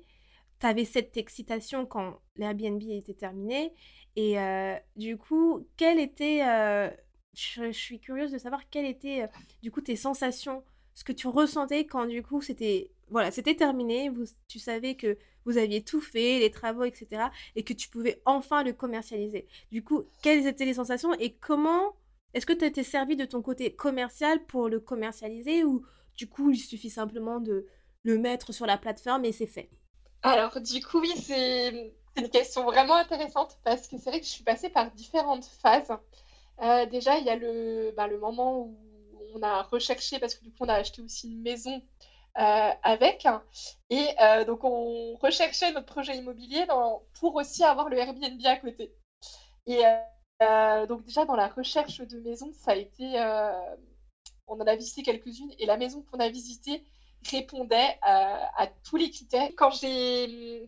tu avais cette excitation quand l'Airbnb était terminé. Et euh, du coup, quelle était. Euh, je, suis curieuse de savoir quelles étaient, euh, du coup, tes sensations, ce que tu ressentais quand, du coup, c'était. Voilà, c'était terminé. Vous, tu savais que vous aviez tout fait, les travaux, etc. Et que tu pouvais enfin le commercialiser. Du coup, quelles étaient les sensations et comment. Est-ce que tu as été servi de ton côté commercial pour le commercialiser ou du coup, il suffit simplement de le mettre sur la plateforme et c'est fait? Alors, du coup, oui, c'est une question vraiment intéressante parce que c'est vrai que je suis passée par différentes phases. Euh, déjà, il y a le, bah, le moment où on a recherché, parce que du coup, on a acheté aussi une maison euh, avec. Et euh, donc, on recherchait notre projet immobilier pour aussi avoir le Airbnb à côté. Et donc, déjà, dans la recherche de maison, ça a été. on en a visité quelques-unes et la maison qu'on a visitée, répondait euh, à, tous les critères. Quand,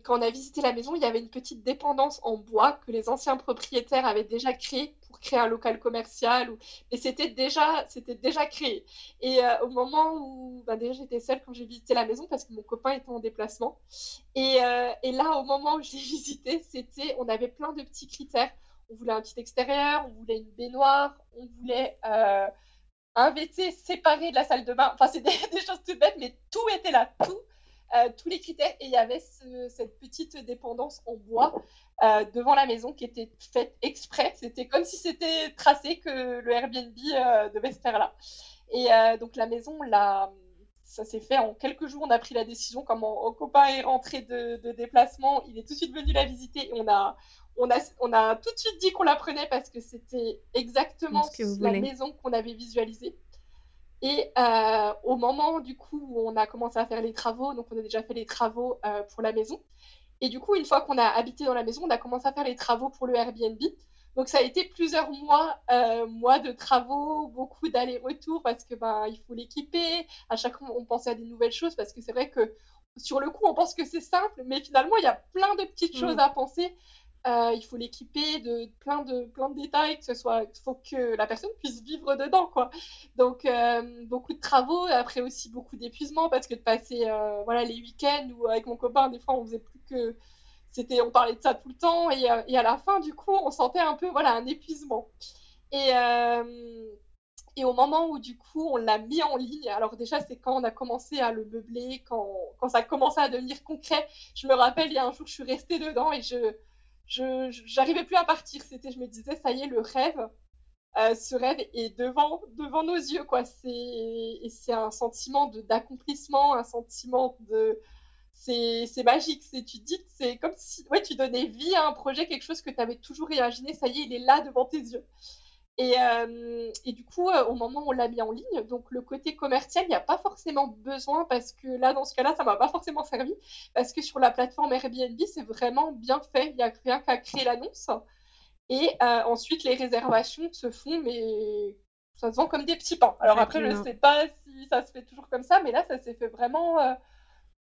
quand on a visité la maison, il y avait une petite dépendance en bois que les anciens propriétaires avaient déjà créé pour créer un local commercial. Ou... Et c'était déjà, c'était déjà créé. Et euh, au moment où ben déjà j'étais seule quand j'ai visité la maison parce que mon copain était en déplacement. Et, euh, là, au moment où j'ai visité, c'était, on avait plein de petits critères. On voulait un petit extérieur, on voulait une baignoire, on voulait un WC séparé de la salle de bain. Enfin, c'est des, choses tout bêtes, mais tout était là, tout, euh, tous les critères. Et il y avait cette petite dépendance en bois euh, devant la maison qui était faite exprès. C'était comme si c'était tracé que le Airbnb euh, devait se faire là. Et donc la maison, là, ça s'est fait en quelques jours. On a pris la décision, comme mon, copain est rentré de, de, déplacement, il est tout de suite venu la visiter et on a, on a, on a tout de suite dit qu'on la prenait parce que c'était exactement la maison qu'on avait visualisée. Et euh, au moment du coup où on a commencé à faire les travaux, donc on a déjà fait les travaux euh, pour la maison. Et du coup, une fois qu'on a habité dans la maison, on a commencé à faire les travaux pour le Airbnb. Donc ça a été plusieurs mois, euh, mois de travaux, beaucoup d'allers-retours parce que ben il faut l'équiper. À chaque fois, on pensait à des nouvelles choses parce que c'est vrai que sur le coup, on pense que c'est simple, mais finalement, il y a plein de petites choses mm. à penser. Euh, il faut l'équiper de plein de plein de détails, que ce soit, faut que la personne puisse vivre dedans, quoi. Donc euh, beaucoup de travaux, et après aussi beaucoup d'épuisement parce que de passer euh, voilà les week-ends ou avec mon copain, des fois on faisait plus que c'était, on parlait de ça tout le temps et, à la fin du coup on sentait un peu voilà un épuisement. Et et au moment où du coup on l'a mis en ligne, alors déjà c'est quand on a commencé à le meubler, quand, quand ça a commencé à devenir concret. Je me rappelle, il y a un jour, je suis restée dedans et je, je j'arrivais plus à partir. C'était, je me disais, ça y est, le rêve, euh, ce rêve est devant, devant nos yeux, quoi. C'est, c'est un sentiment d'accomplissement, un sentiment de, c'est magique. Tu dis que c'est comme si ouais, tu donnais vie à un projet, quelque chose que tu avais toujours imaginé, ça y est, il est là devant tes yeux. Et, euh, et du coup, euh, au moment où on l'a mis en ligne, donc le côté commercial, il n'y a pas forcément besoin parce que là, dans ce cas-là, ça m'a pas forcément servi parce que sur la plateforme Airbnb, c'est vraiment bien fait. Il n'y a rien qu'à créer l'annonce. Et euh, ensuite, les réservations se font, mais ça se vend comme des petits pains. Alors après, je ne sais pas si ça se fait toujours comme ça, mais là, ça s'est fait vraiment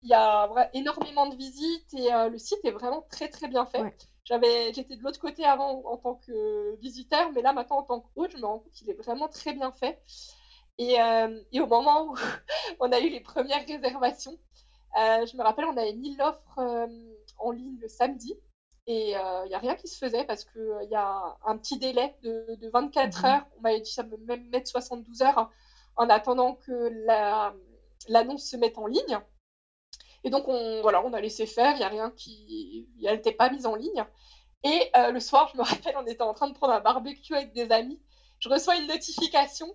il y a énormément de visites et le site est vraiment très très bien fait. J'avais, j'étais de l'autre côté avant en tant que visiteur, mais là maintenant en tant qu'hôte, je me rends compte qu'il est vraiment très bien fait. Et, et au moment où on a eu les premières réservations, je me rappelle, on avait mis l'offre en ligne le samedi et il n'y a rien qui se faisait parce qu'il y a un petit délai de, de 24 mmh heures. On m'avait dit ça peut même mettre 72 heures en attendant que la, l'annonce se mette en ligne. Et donc, on, voilà, on a laissé faire, il n'y a rien qui. Elle n'était pas mise en ligne. Et euh, le soir, je me rappelle, on était en train de prendre un barbecue avec des amis. Je reçois une notification,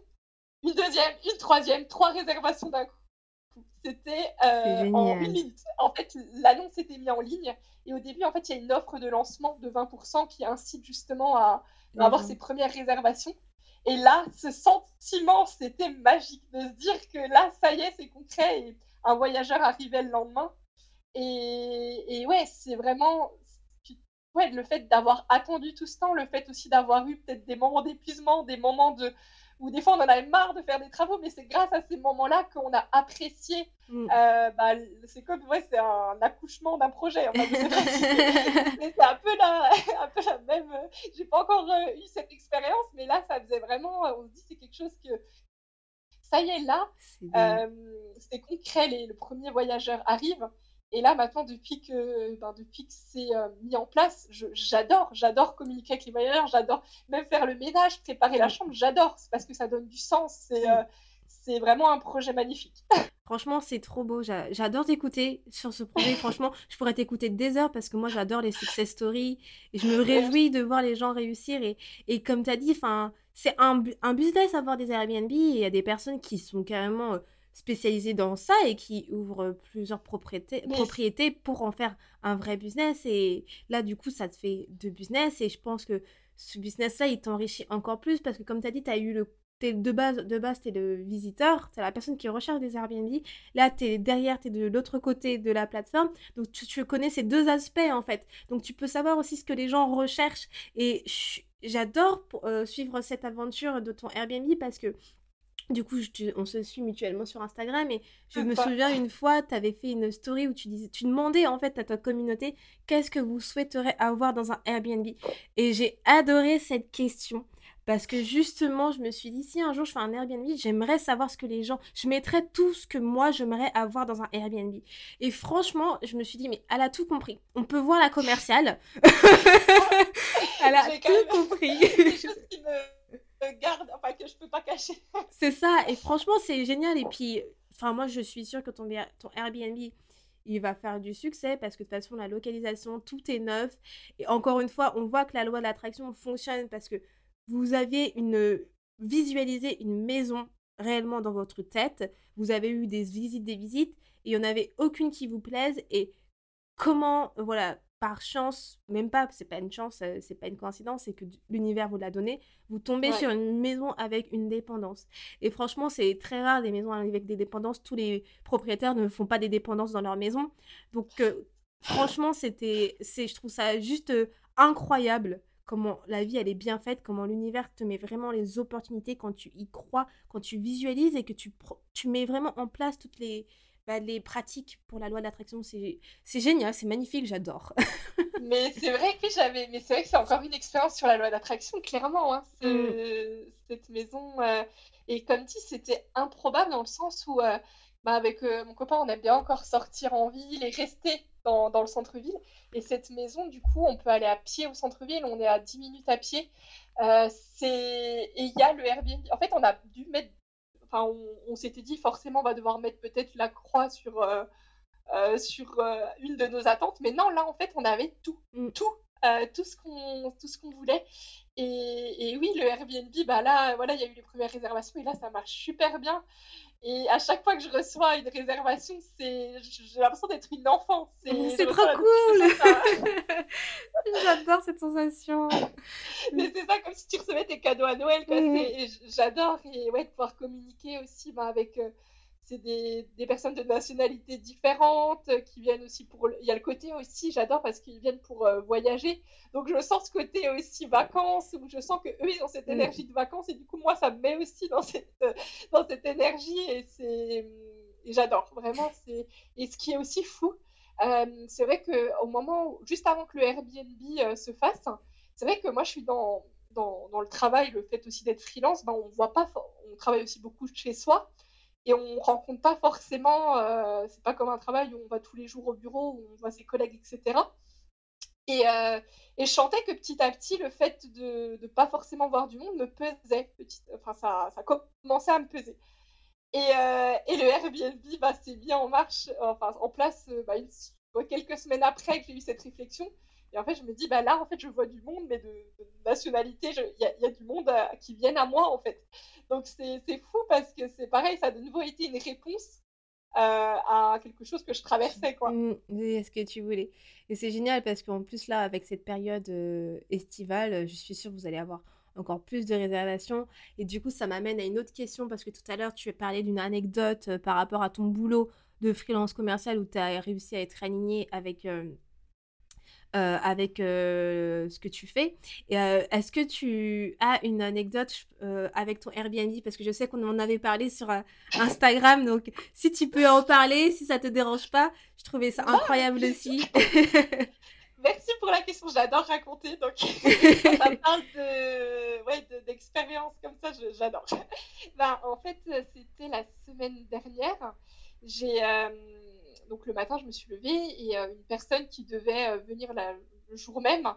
une deuxième, une troisième, trois réservations d'un coup. C'était euh, en une minute. En fait, l'annonce était mise en ligne. Et au début, en fait, il y a une offre de lancement de 20% qui incite justement à, avoir ses premières réservations. Et là, ce sentiment, c'était magique de se dire que là, ça y est, c'est concret. Et un voyageur arrivait le lendemain. Et, et ouais, c'est vraiment ouais, le fait d'avoir attendu tout ce temps, le fait aussi d'avoir eu peut-être des moments d'épuisement, des moments de où des fois on en avait marre de faire des travaux, mais c'est grâce à ces moments-là qu'on a apprécié. Mm. Euh, bah, c'est comme ouais, c'est un accouchement d'un projet. c'est un peu la, un peu la même. J'ai pas encore euh, eu cette expérience, mais là ça faisait vraiment. On se dit c'est quelque chose que ça y est là, c'est concret, les, le premier voyageur arrive. Et là, maintenant, depuis que, ben, depuis que c'est mis en place, j'adore. J'adore communiquer avec les voyageurs, j'adore même faire le ménage, préparer la chambre, j'adore. C'est parce que ça donne du sens. C'est c'est vraiment un projet magnifique. Franchement, c'est trop beau. J'adore t'écouter sur ce projet. Franchement, je pourrais t'écouter des heures parce que moi, j'adore les success stories et je me réjouis de voir les gens réussir. Et, et comme tu as dit, c'est un, un business avoir des Airbnb et il y a des personnes qui sont carrément euh, spécialisées dans ça et qui ouvrent plusieurs propriétés, propriétés pour en faire un vrai business. Et là, du coup, ça te fait deux business et je pense que ce business-là, il t'enrichit encore plus parce que comme tu as dit, tu as eu le de base, de base tu es le visiteur, c'est la personne qui recherche des Airbnb. Là, tu es derrière, tu es de l'autre côté de la plateforme. Donc, tu, connais ces deux aspects, en fait. Donc, tu peux savoir aussi ce que les gens recherchent. Et j'adore euh, suivre cette aventure de ton Airbnb parce que du coup, on se suit mutuellement sur Instagram et je me souviens une fois, tu avais fait une story où tu disais, tu demandais en fait à ta communauté qu'est-ce que vous souhaiteriez avoir dans un Airbnb. Et j'ai adoré cette question parce que justement, je me suis dit, si un jour je fais un Airbnb, j'aimerais savoir ce que les gens. Je mettrais tout ce que moi j'aimerais avoir dans un Airbnb. Et franchement, je me suis dit, mais elle a tout compris. On peut voir la commerciale. elle a tout compris. Des choses qui me gardent, enfin que je peux pas cacher. c'est ça. Et franchement, c'est génial. Et puis, enfin, moi, je suis sûre que ton, ton Airbnb il va faire du succès parce que de toute façon, la localisation, tout est neuf. Et encore une fois, on voit que la loi de l'attraction fonctionne parce que vous aviez une visualisé une maison réellement dans votre tête, vous avez eu des visites, des visites, et il n'y en avait aucune qui vous plaise, et comment, voilà, par chance, même pas, c'est pas une chance, euh, c'est pas une coïncidence, c'est que l'univers vous l'a donné, vous tombez sur une maison avec une dépendance. Et franchement, c'est très rare des maisons avec des dépendances, tous les propriétaires ne font pas des dépendances dans leur maison. Donc, euh, franchement, c'était, c'est, je trouve ça juste euh, incroyable comment la vie elle est bien faite, comment l'univers te met vraiment les opportunités quand tu y crois, quand tu visualises et que tu, tu mets vraiment en place toutes les, bah, les pratiques pour la loi de l'attraction. C'est génial, c'est magnifique, j'adore. mais c'est vrai que j'avais, mais c'est vrai que c'est encore une expérience sur la loi d'attraction, clairement. Hein, mm. Cette maison, euh, et comme dit, c'était improbable dans le sens où, euh, bah, avec euh, mon copain, on aime bien encore sortir en ville et rester dans, dans le centre-ville. Et cette maison, du coup, on peut aller à pied au centre-ville, on est à 10 minutes à pied. Euh, et il y a le Airbnb. En fait, on a dû mettre. Enfin, on, s'était dit forcément, on va devoir mettre peut-être la croix sur, euh, euh, sur une de nos attentes. Mais non, là, en fait, on avait tout. Mm. Tout. tout ce qu'on tout ce qu'on voulait et, et, oui le Airbnb bah là voilà il y a eu les premières réservations et là ça marche super bien Et à chaque fois que je reçois une réservation, c'est, j'ai l'impression d'être une enfant. C'est trop cool. J'adore cette sensation. Mais c'est ça, comme si tu recevais tes cadeaux à Noël. Mmh. J'adore et ouais, de pouvoir communiquer aussi bah, avec. Euh, c'est des, des, personnes de nationalités différentes euh, qui viennent aussi pour. Il y a le côté aussi, j'adore parce qu'ils viennent pour euh, voyager. Donc je sens ce côté aussi vacances où je sens que eux ils ont cette mmh. énergie de vacances et du coup moi ça me met aussi dans cette euh, dans cette énergie et c'est j'adore vraiment c'est et ce qui est aussi fou c'est vrai que au moment où, juste avant que le Airbnb se fasse c'est vrai que moi je suis dans dans, dans le travail le fait aussi d'être freelance ben on voit pas on travaille aussi beaucoup chez soi et on rencontre pas forcément, euh, c'est pas comme un travail où on va tous les jours au bureau, où on voit ses collègues, etc. Et, euh, et je sentais que petit à petit, le fait de ne pas forcément voir du monde me pesait. Petit, enfin, ça, ça commençait à me peser. Et, euh, et le Airbnb bah, s'est mis en marche, enfin en place bah, quelques semaines après que j'ai eu cette réflexion. Et en fait, je me dis, bah là, en fait, je vois du monde, mais de, nationalité, il y, a du monde qui viennent à moi, en fait. Donc c'est fou parce que c'est pareil, ça a de nouveau été une réponse euh, à quelque chose que je traversais. quoi. Mmh, ce que tu voulais. Et c'est génial parce qu'en plus là, avec cette période euh, estivale, je suis sûre que vous allez avoir encore plus de réservations. Et du coup, ça m'amène à une autre question parce que tout à l'heure, tu as parlé d'une anecdote euh, par rapport à ton boulot de freelance commercial où tu as réussi à être aligné avec euh, avec euh, ce que tu fais. Euh, est-ce que tu as une anecdote avec ton Airbnb? Parce que je sais qu'on en avait parlé sur Instagram, donc si tu peux en parler, si ça te dérange pas, je trouvais ça incroyable aussi. Merci pour la question, j'adore raconter. Donc, quand ça parle d'expérience comme ça, j'adore. Ben, en fait, c'était la semaine dernière. J'ai donc le matin, je me suis levée et euh, une personne qui devait euh, venir le jour même euh,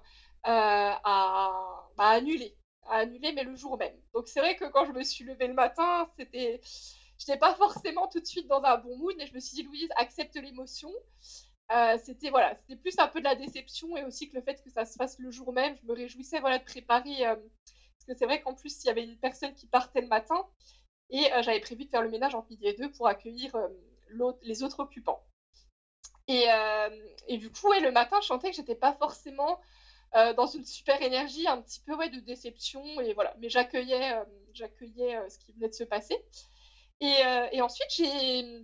a, bah, annulé. A annulé, mais le jour même. Donc c'est vrai que quand je me suis levée le matin, c'était. Je n'étais pas forcément tout de suite dans un bon mood, mais je me suis dit, Louise, accepte l'émotion. c'était voilà, c'était plus un peu de la déception et aussi que le fait que ça se fasse le jour même, je me réjouissais voilà de préparer parce que c'est vrai qu'en plus il y avait une personne qui partait le matin et j'avais prévu de faire le ménage en et deux pour accueillir les autres occupants. Et, euh, et du coup, ouais, le matin, je sentais que j'étais pas forcément euh, dans une super énergie, un petit peu ouais, de déception. Et voilà. Mais j'accueillais, euh, j'accueillais ce qui venait de se passer. Et, ensuite,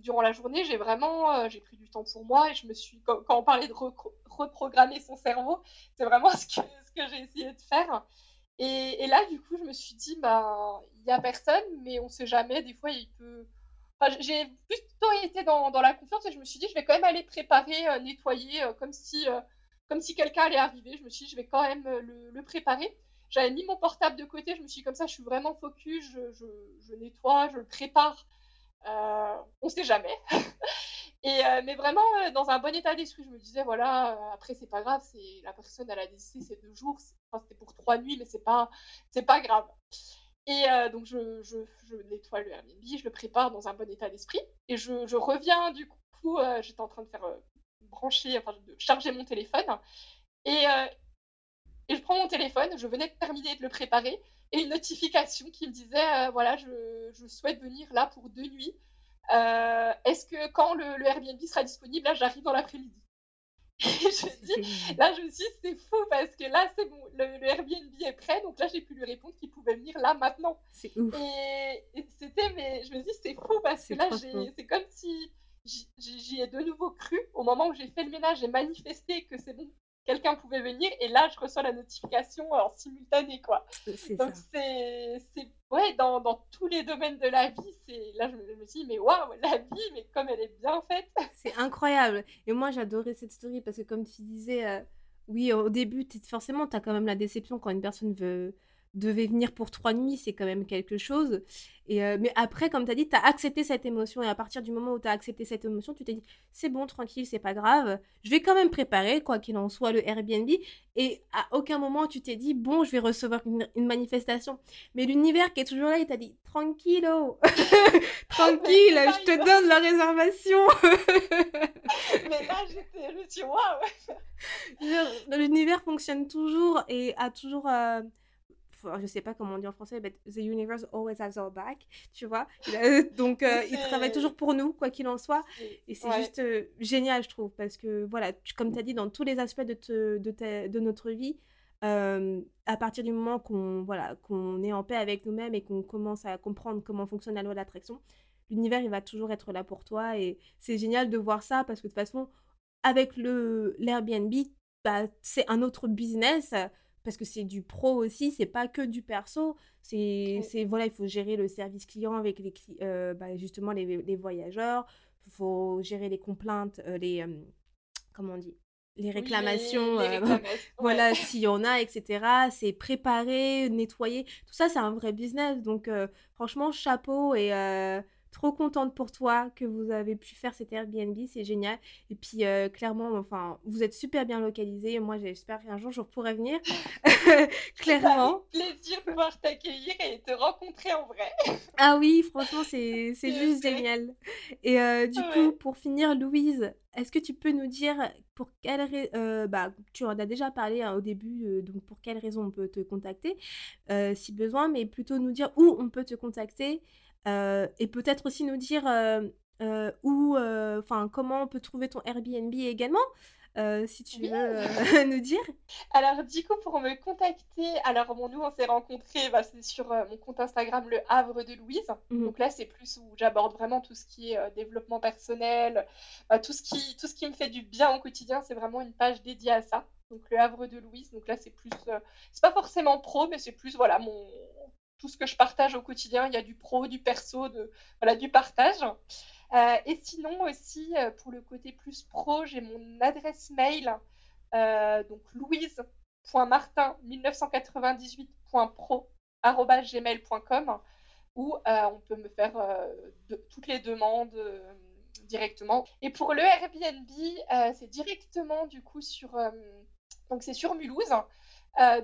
durant la journée, j'ai vraiment pris du temps pour moi et je me suis, quand, on parlait de reprogrammer son cerveau, c'est vraiment ce que, j'ai essayé de faire. Et, là, du coup, je me suis dit, bah, il n'y a personne, mais on ne sait jamais. Des fois, il peut, j'ai plutôt été dans, la confiance et je me suis dit, je vais quand même aller préparer, euh, nettoyer, euh, comme si, euh, si quelqu'un allait arriver. Je me suis dit, je vais quand même le, préparer. J'avais mis mon portable de côté, je me suis dit, comme ça, je suis vraiment focus, je, nettoie, je le prépare. on sait jamais. mais vraiment, dans un bon état d'esprit, je me disais, voilà, après, c'est pas grave, la personne, elle a décidé, c'est deux jours, enfin, c'était pour trois nuits, mais c'est pas, pas grave. Et euh, donc, je, nettoie le Airbnb, je le prépare dans un bon état d'esprit. Et je, reviens, du coup, euh, j'étais en train de faire euh, brancher, enfin, de charger mon téléphone. Et, je prends mon téléphone, je venais de terminer de le préparer, et une notification qui me disait voilà, je, souhaite venir là pour deux nuits. Est-ce que quand le Airbnb sera disponible, là, j'arrive dans l'après-midi? je dis, là, je me suis dit, c'est fou parce que là, c'est bon, le, Airbnb est prêt, donc là, j'ai pu lui répondre qu'il pouvait venir là maintenant. C'est ouf. Et, c'était, mais je me dis, c'est fou parce que là, c'est comme si j'y ai de nouveau cru. Au moment où j'ai fait le ménage, j'ai manifesté que c'est bon, quelqu'un pouvait venir et là je reçois la notification en simultané quoi. Donc c'est ouais dans, dans, tous les domaines de la vie, c'est là je me, dis mais waouh, la vie mais comme elle est bien faite. C'est incroyable. Et moi j'adorais cette story parce que comme tu disais euh, oui au début forcément tu as quand même la déception quand une personne veut devait venir pour trois nuits, c'est quand même quelque chose. Et euh, mais après, comme tu as dit, tu as accepté cette émotion. Et à partir du moment où tu as accepté cette émotion, tu t'es dit, c'est bon, tranquille, c'est pas grave. Je vais quand même préparer, quoi qu'il en soit, le Airbnb. Et à aucun moment, tu t'es dit, bon, je vais recevoir une, manifestation. Mais l'univers qui est toujours là, il t'a dit, tranquillo, tranquille, je te donne la réservation. mais là, j'étais, je me suis waouh. L'univers fonctionne toujours et a toujours... Euh, je sais pas comment on dit en français, but the universe always has our back, tu vois. donc, il travaille toujours pour nous, quoi qu'il en soit. Et c'est juste génial, je trouve, parce que, voilà, comme tu as dit, dans tous les aspects de, de, de notre vie, à partir du moment qu'on voilà, qu'on est en paix avec nous-mêmes et qu'on commence à comprendre comment fonctionne la loi d'attraction, l'univers, il va toujours être là pour toi. Et c'est génial de voir ça parce que de toute façon, avec l'Airbnb, bah, c'est un autre business parce que c'est du pro aussi, c'est pas que du perso. C'est, voilà, il faut gérer le service client avec les euh, bah, justement les, les voyageurs. Il faut gérer les complaintes, euh, les comment on dit, les réclamations, euh, voilà, s'il y en a, etc. C'est préparer, nettoyer. Tout ça, c'est un vrai business. Donc, franchement, chapeau et trop contente pour toi que vous avez pu faire cet Airbnb, c'est génial. Et puis euh, clairement, enfin, vous êtes super bien localisé. Moi, j'espère qu'un jour je pourrai venir. clairement. plaisir de pouvoir t'accueillir et te rencontrer en vrai. ah oui, franchement, c'est juste génial. Et euh, du coup, pour finir, Louise, est-ce que tu peux nous dire pour quelle raison, euh, bah, tu en as déjà parlé hein, au début, donc pour quelle raison on peut te contacter si besoin, mais plutôt nous dire où on peut te contacter euh, et peut-être aussi nous dire euh, euh, où, enfin, comment on peut trouver ton Airbnb également. si tu veux nous dire. Alors, du coup, pour me contacter, alors bon, nous, on s'est rencontrés, bah, c'est sur mon compte Instagram, le Havre de Louise. Mmh Donc là, c'est plus où j'aborde vraiment tout ce qui est développement personnel, bah, tout, ce qui, tout ce qui me fait du bien au quotidien. C'est vraiment une page dédiée à ça. Donc le Havre de Louise. Donc là, c'est plus, c'est pas forcément pro, mais c'est plus, voilà, mon, tout ce que je partage au quotidien. Il y a du pro, du perso, de, voilà, du partage. Euh, et sinon aussi, euh, pour le côté plus pro, j'ai mon adresse mail, euh, donc louise.martin1998.pro.gmail.com où on peut me faire toutes les demandes directement. Et pour le Airbnb, c'est directement du coup sur... donc sur Mulhouse. Euh,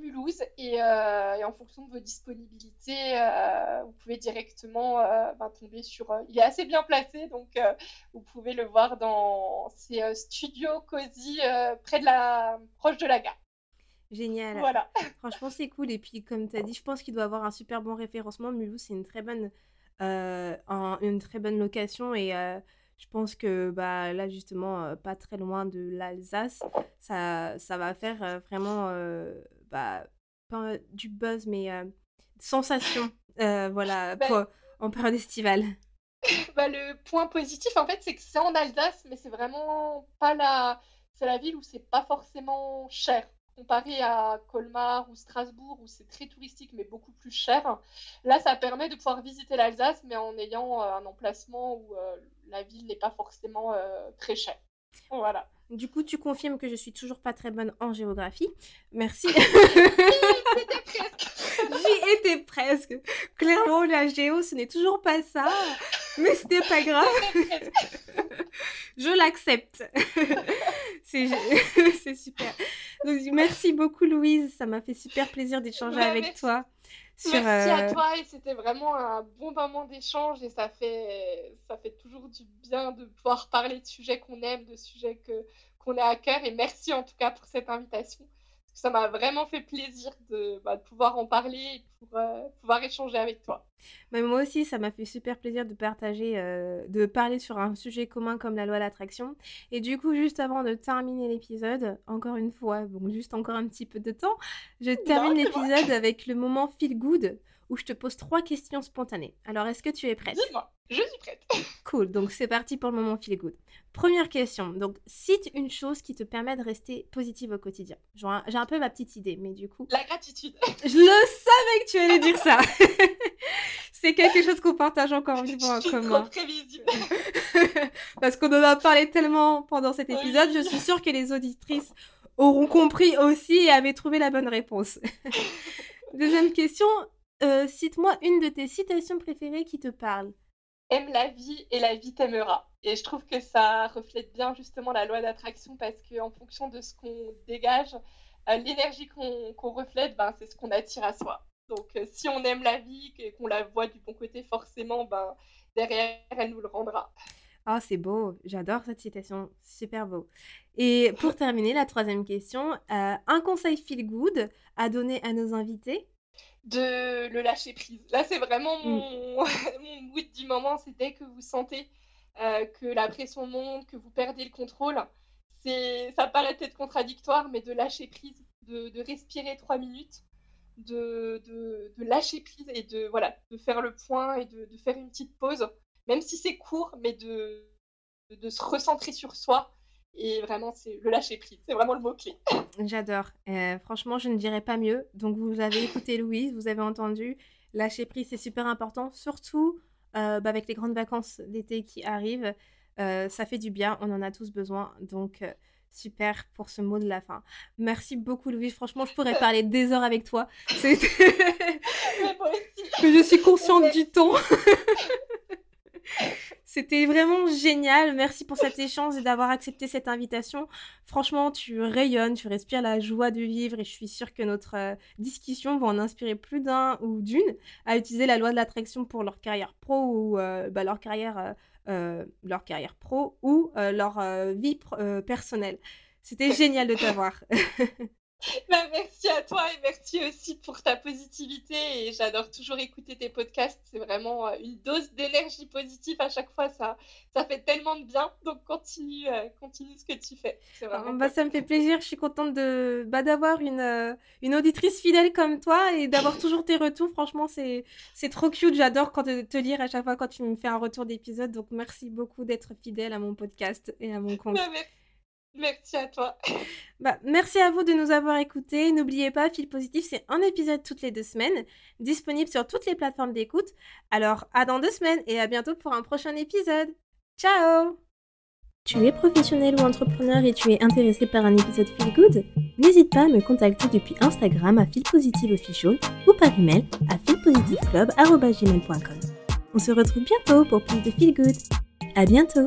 Mulhouse et, euh, et, en fonction de vos disponibilités, euh, vous pouvez directement ben, tomber sur. il est assez bien placé, donc vous pouvez le voir dans ces studios cosy près de la proche de la gare. Génial. Voilà. Franchement, c'est cool. Et puis, comme tu as dit, je pense qu'il doit avoir un super bon référencement. Mulhouse, c'est une très bonne, une très bonne location et je pense que bah, là, justement, euh, pas très loin de l'Alsace, ça, ça va faire euh, vraiment euh, bah, pas du buzz, mais sensation voilà, bah en période estivale. Bah, le point positif, en fait, c'est que c'est en Alsace, mais c'est vraiment pas la... C'est la ville où c'est pas forcément cher comparé à Colmar ou Strasbourg, où c'est très touristique mais beaucoup plus cher. Là, ça permet de pouvoir visiter l'Alsace, mais en ayant un emplacement où euh, la ville n'est pas forcément euh, très chère. Voilà. Du coup, tu confirmes que je suis toujours pas très bonne en géographie. Merci. J'y étais presque. Clairement, la géo, ce n'est toujours pas ça. Mais ce n'est pas grave. je l'accepte. C'est super. Donc, merci beaucoup, Louise. Ça m'a fait super plaisir d'échanger avec toi. Sur, merci à euh, toi et c'était vraiment un bon moment d'échange et ça fait, ça fait toujours du bien de pouvoir parler de sujets qu'on aime, de sujets que, qu'on a à cœur et merci en tout cas pour cette invitation ça m'a vraiment fait plaisir de, bah, pouvoir en parler et pour euh, pouvoir échanger avec toi. Mais moi aussi, ça m'a fait super plaisir de partager, euh, de parler sur un sujet commun comme la loi de l'attraction. Et du coup, juste avant de terminer l'épisode, encore une fois, bon, juste encore un petit peu de temps, je termine l'épisode avec le moment feel good où je te pose trois questions spontanées. Alors, est-ce que tu es prête? Dis-moi, je suis prête. cool, donc c'est parti pour le moment feel good. Première question, donc cite une chose qui te permet de rester positive au quotidien. J'ai un peu ma petite idée, mais du coup... La gratitude. Je le savais que tu allais dire ça. c'est quelque chose qu'on partage encore fois en commun. Prévisible. Parce qu'on en a parlé tellement pendant cet épisode, je suis sûre que les auditrices auront compris aussi et avaient trouvé la bonne réponse. Deuxième question, euh, cite-moi une de tes citations préférées qui te parle. Aime la vie et la vie t'aimera. Et je trouve que ça reflète bien justement la loi d'attraction parce qu'en fonction de ce qu'on dégage, euh, l'énergie qu'on reflète, ben, c'est ce qu'on attire à soi. Donc euh, si on aime la vie et qu'on la voit du bon côté, forcément, ben, derrière, elle nous le rendra. Oh, c'est beau, j'adore cette citation, super beau. Et pour terminer, la troisième question, euh, un conseil feel good à donner à nos invités? De le lâcher prise. Là, c'est vraiment mm. mon, mon mood du moment, c'est dès que vous sentez euh, que la pression monte, que vous perdez le contrôle, c'est, ça paraît être contradictoire, mais de lâcher prise, de, respirer trois minutes, de, de, lâcher prise et de, voilà, de faire le point et de, faire une petite pause, même si c'est court, mais de, de se recentrer sur soi. Et vraiment, c'est le lâcher prise. C'est vraiment le mot-clé. J'adore. Euh, franchement, je ne dirais pas mieux. Donc, vous avez écouté Louise, vous avez entendu. Lâcher prise, c'est super important, surtout euh, bah, avec les grandes vacances d'été qui arrivent. Euh, ça fait du bien, on en a tous besoin. Donc, super pour ce mot de la fin. Merci beaucoup, Louise. Franchement, je pourrais parler des heures avec toi. Mais je suis consciente du temps. C'était vraiment génial. Merci pour cet échange et d'avoir accepté cette invitation. Franchement, tu rayonnes, tu respires la joie de vivre et je suis sûre que notre euh, discussion va en inspirer plus d'un ou d'une à utiliser la loi de l'attraction pour leur carrière pro ou euh, bah, leur carrière euh, leur carrière pro ou leur vie personnelle. C'était génial de t'avoir. Bah, merci à toi et merci aussi pour ta positivité. Et j'adore toujours écouter tes podcasts. C'est vraiment euh, une dose d'énergie positive à chaque fois. Ça, ça fait tellement de bien. Donc continue, euh, continue ce que tu fais. Vraiment bah, ça me fait plaisir. Je suis contente de bah, d'avoir une, euh, une auditrice fidèle comme toi et d'avoir toujours tes retours. Franchement, c'est trop cute. J'adore quand te, te lire à chaque fois quand tu me fais un retour d'épisode. Donc merci beaucoup d'être fidèle à mon podcast et à mon compte. Bah, Merci à toi. Bah, merci à vous de nous avoir écoutés. N'oubliez pas, Fil Positif, c'est un épisode toutes les deux semaines, disponible sur toutes les plateformes d'écoute. Alors, à dans deux semaines et à bientôt pour un prochain épisode. Ciao Tu es professionnel ou entrepreneur et tu es intéressé par un épisode Feel Good? N'hésite pas à me contacter depuis Instagram à Feel Positive Official ou par email à feelpositiveclub.com. On se retrouve bientôt pour plus de Feel Good. À bientôt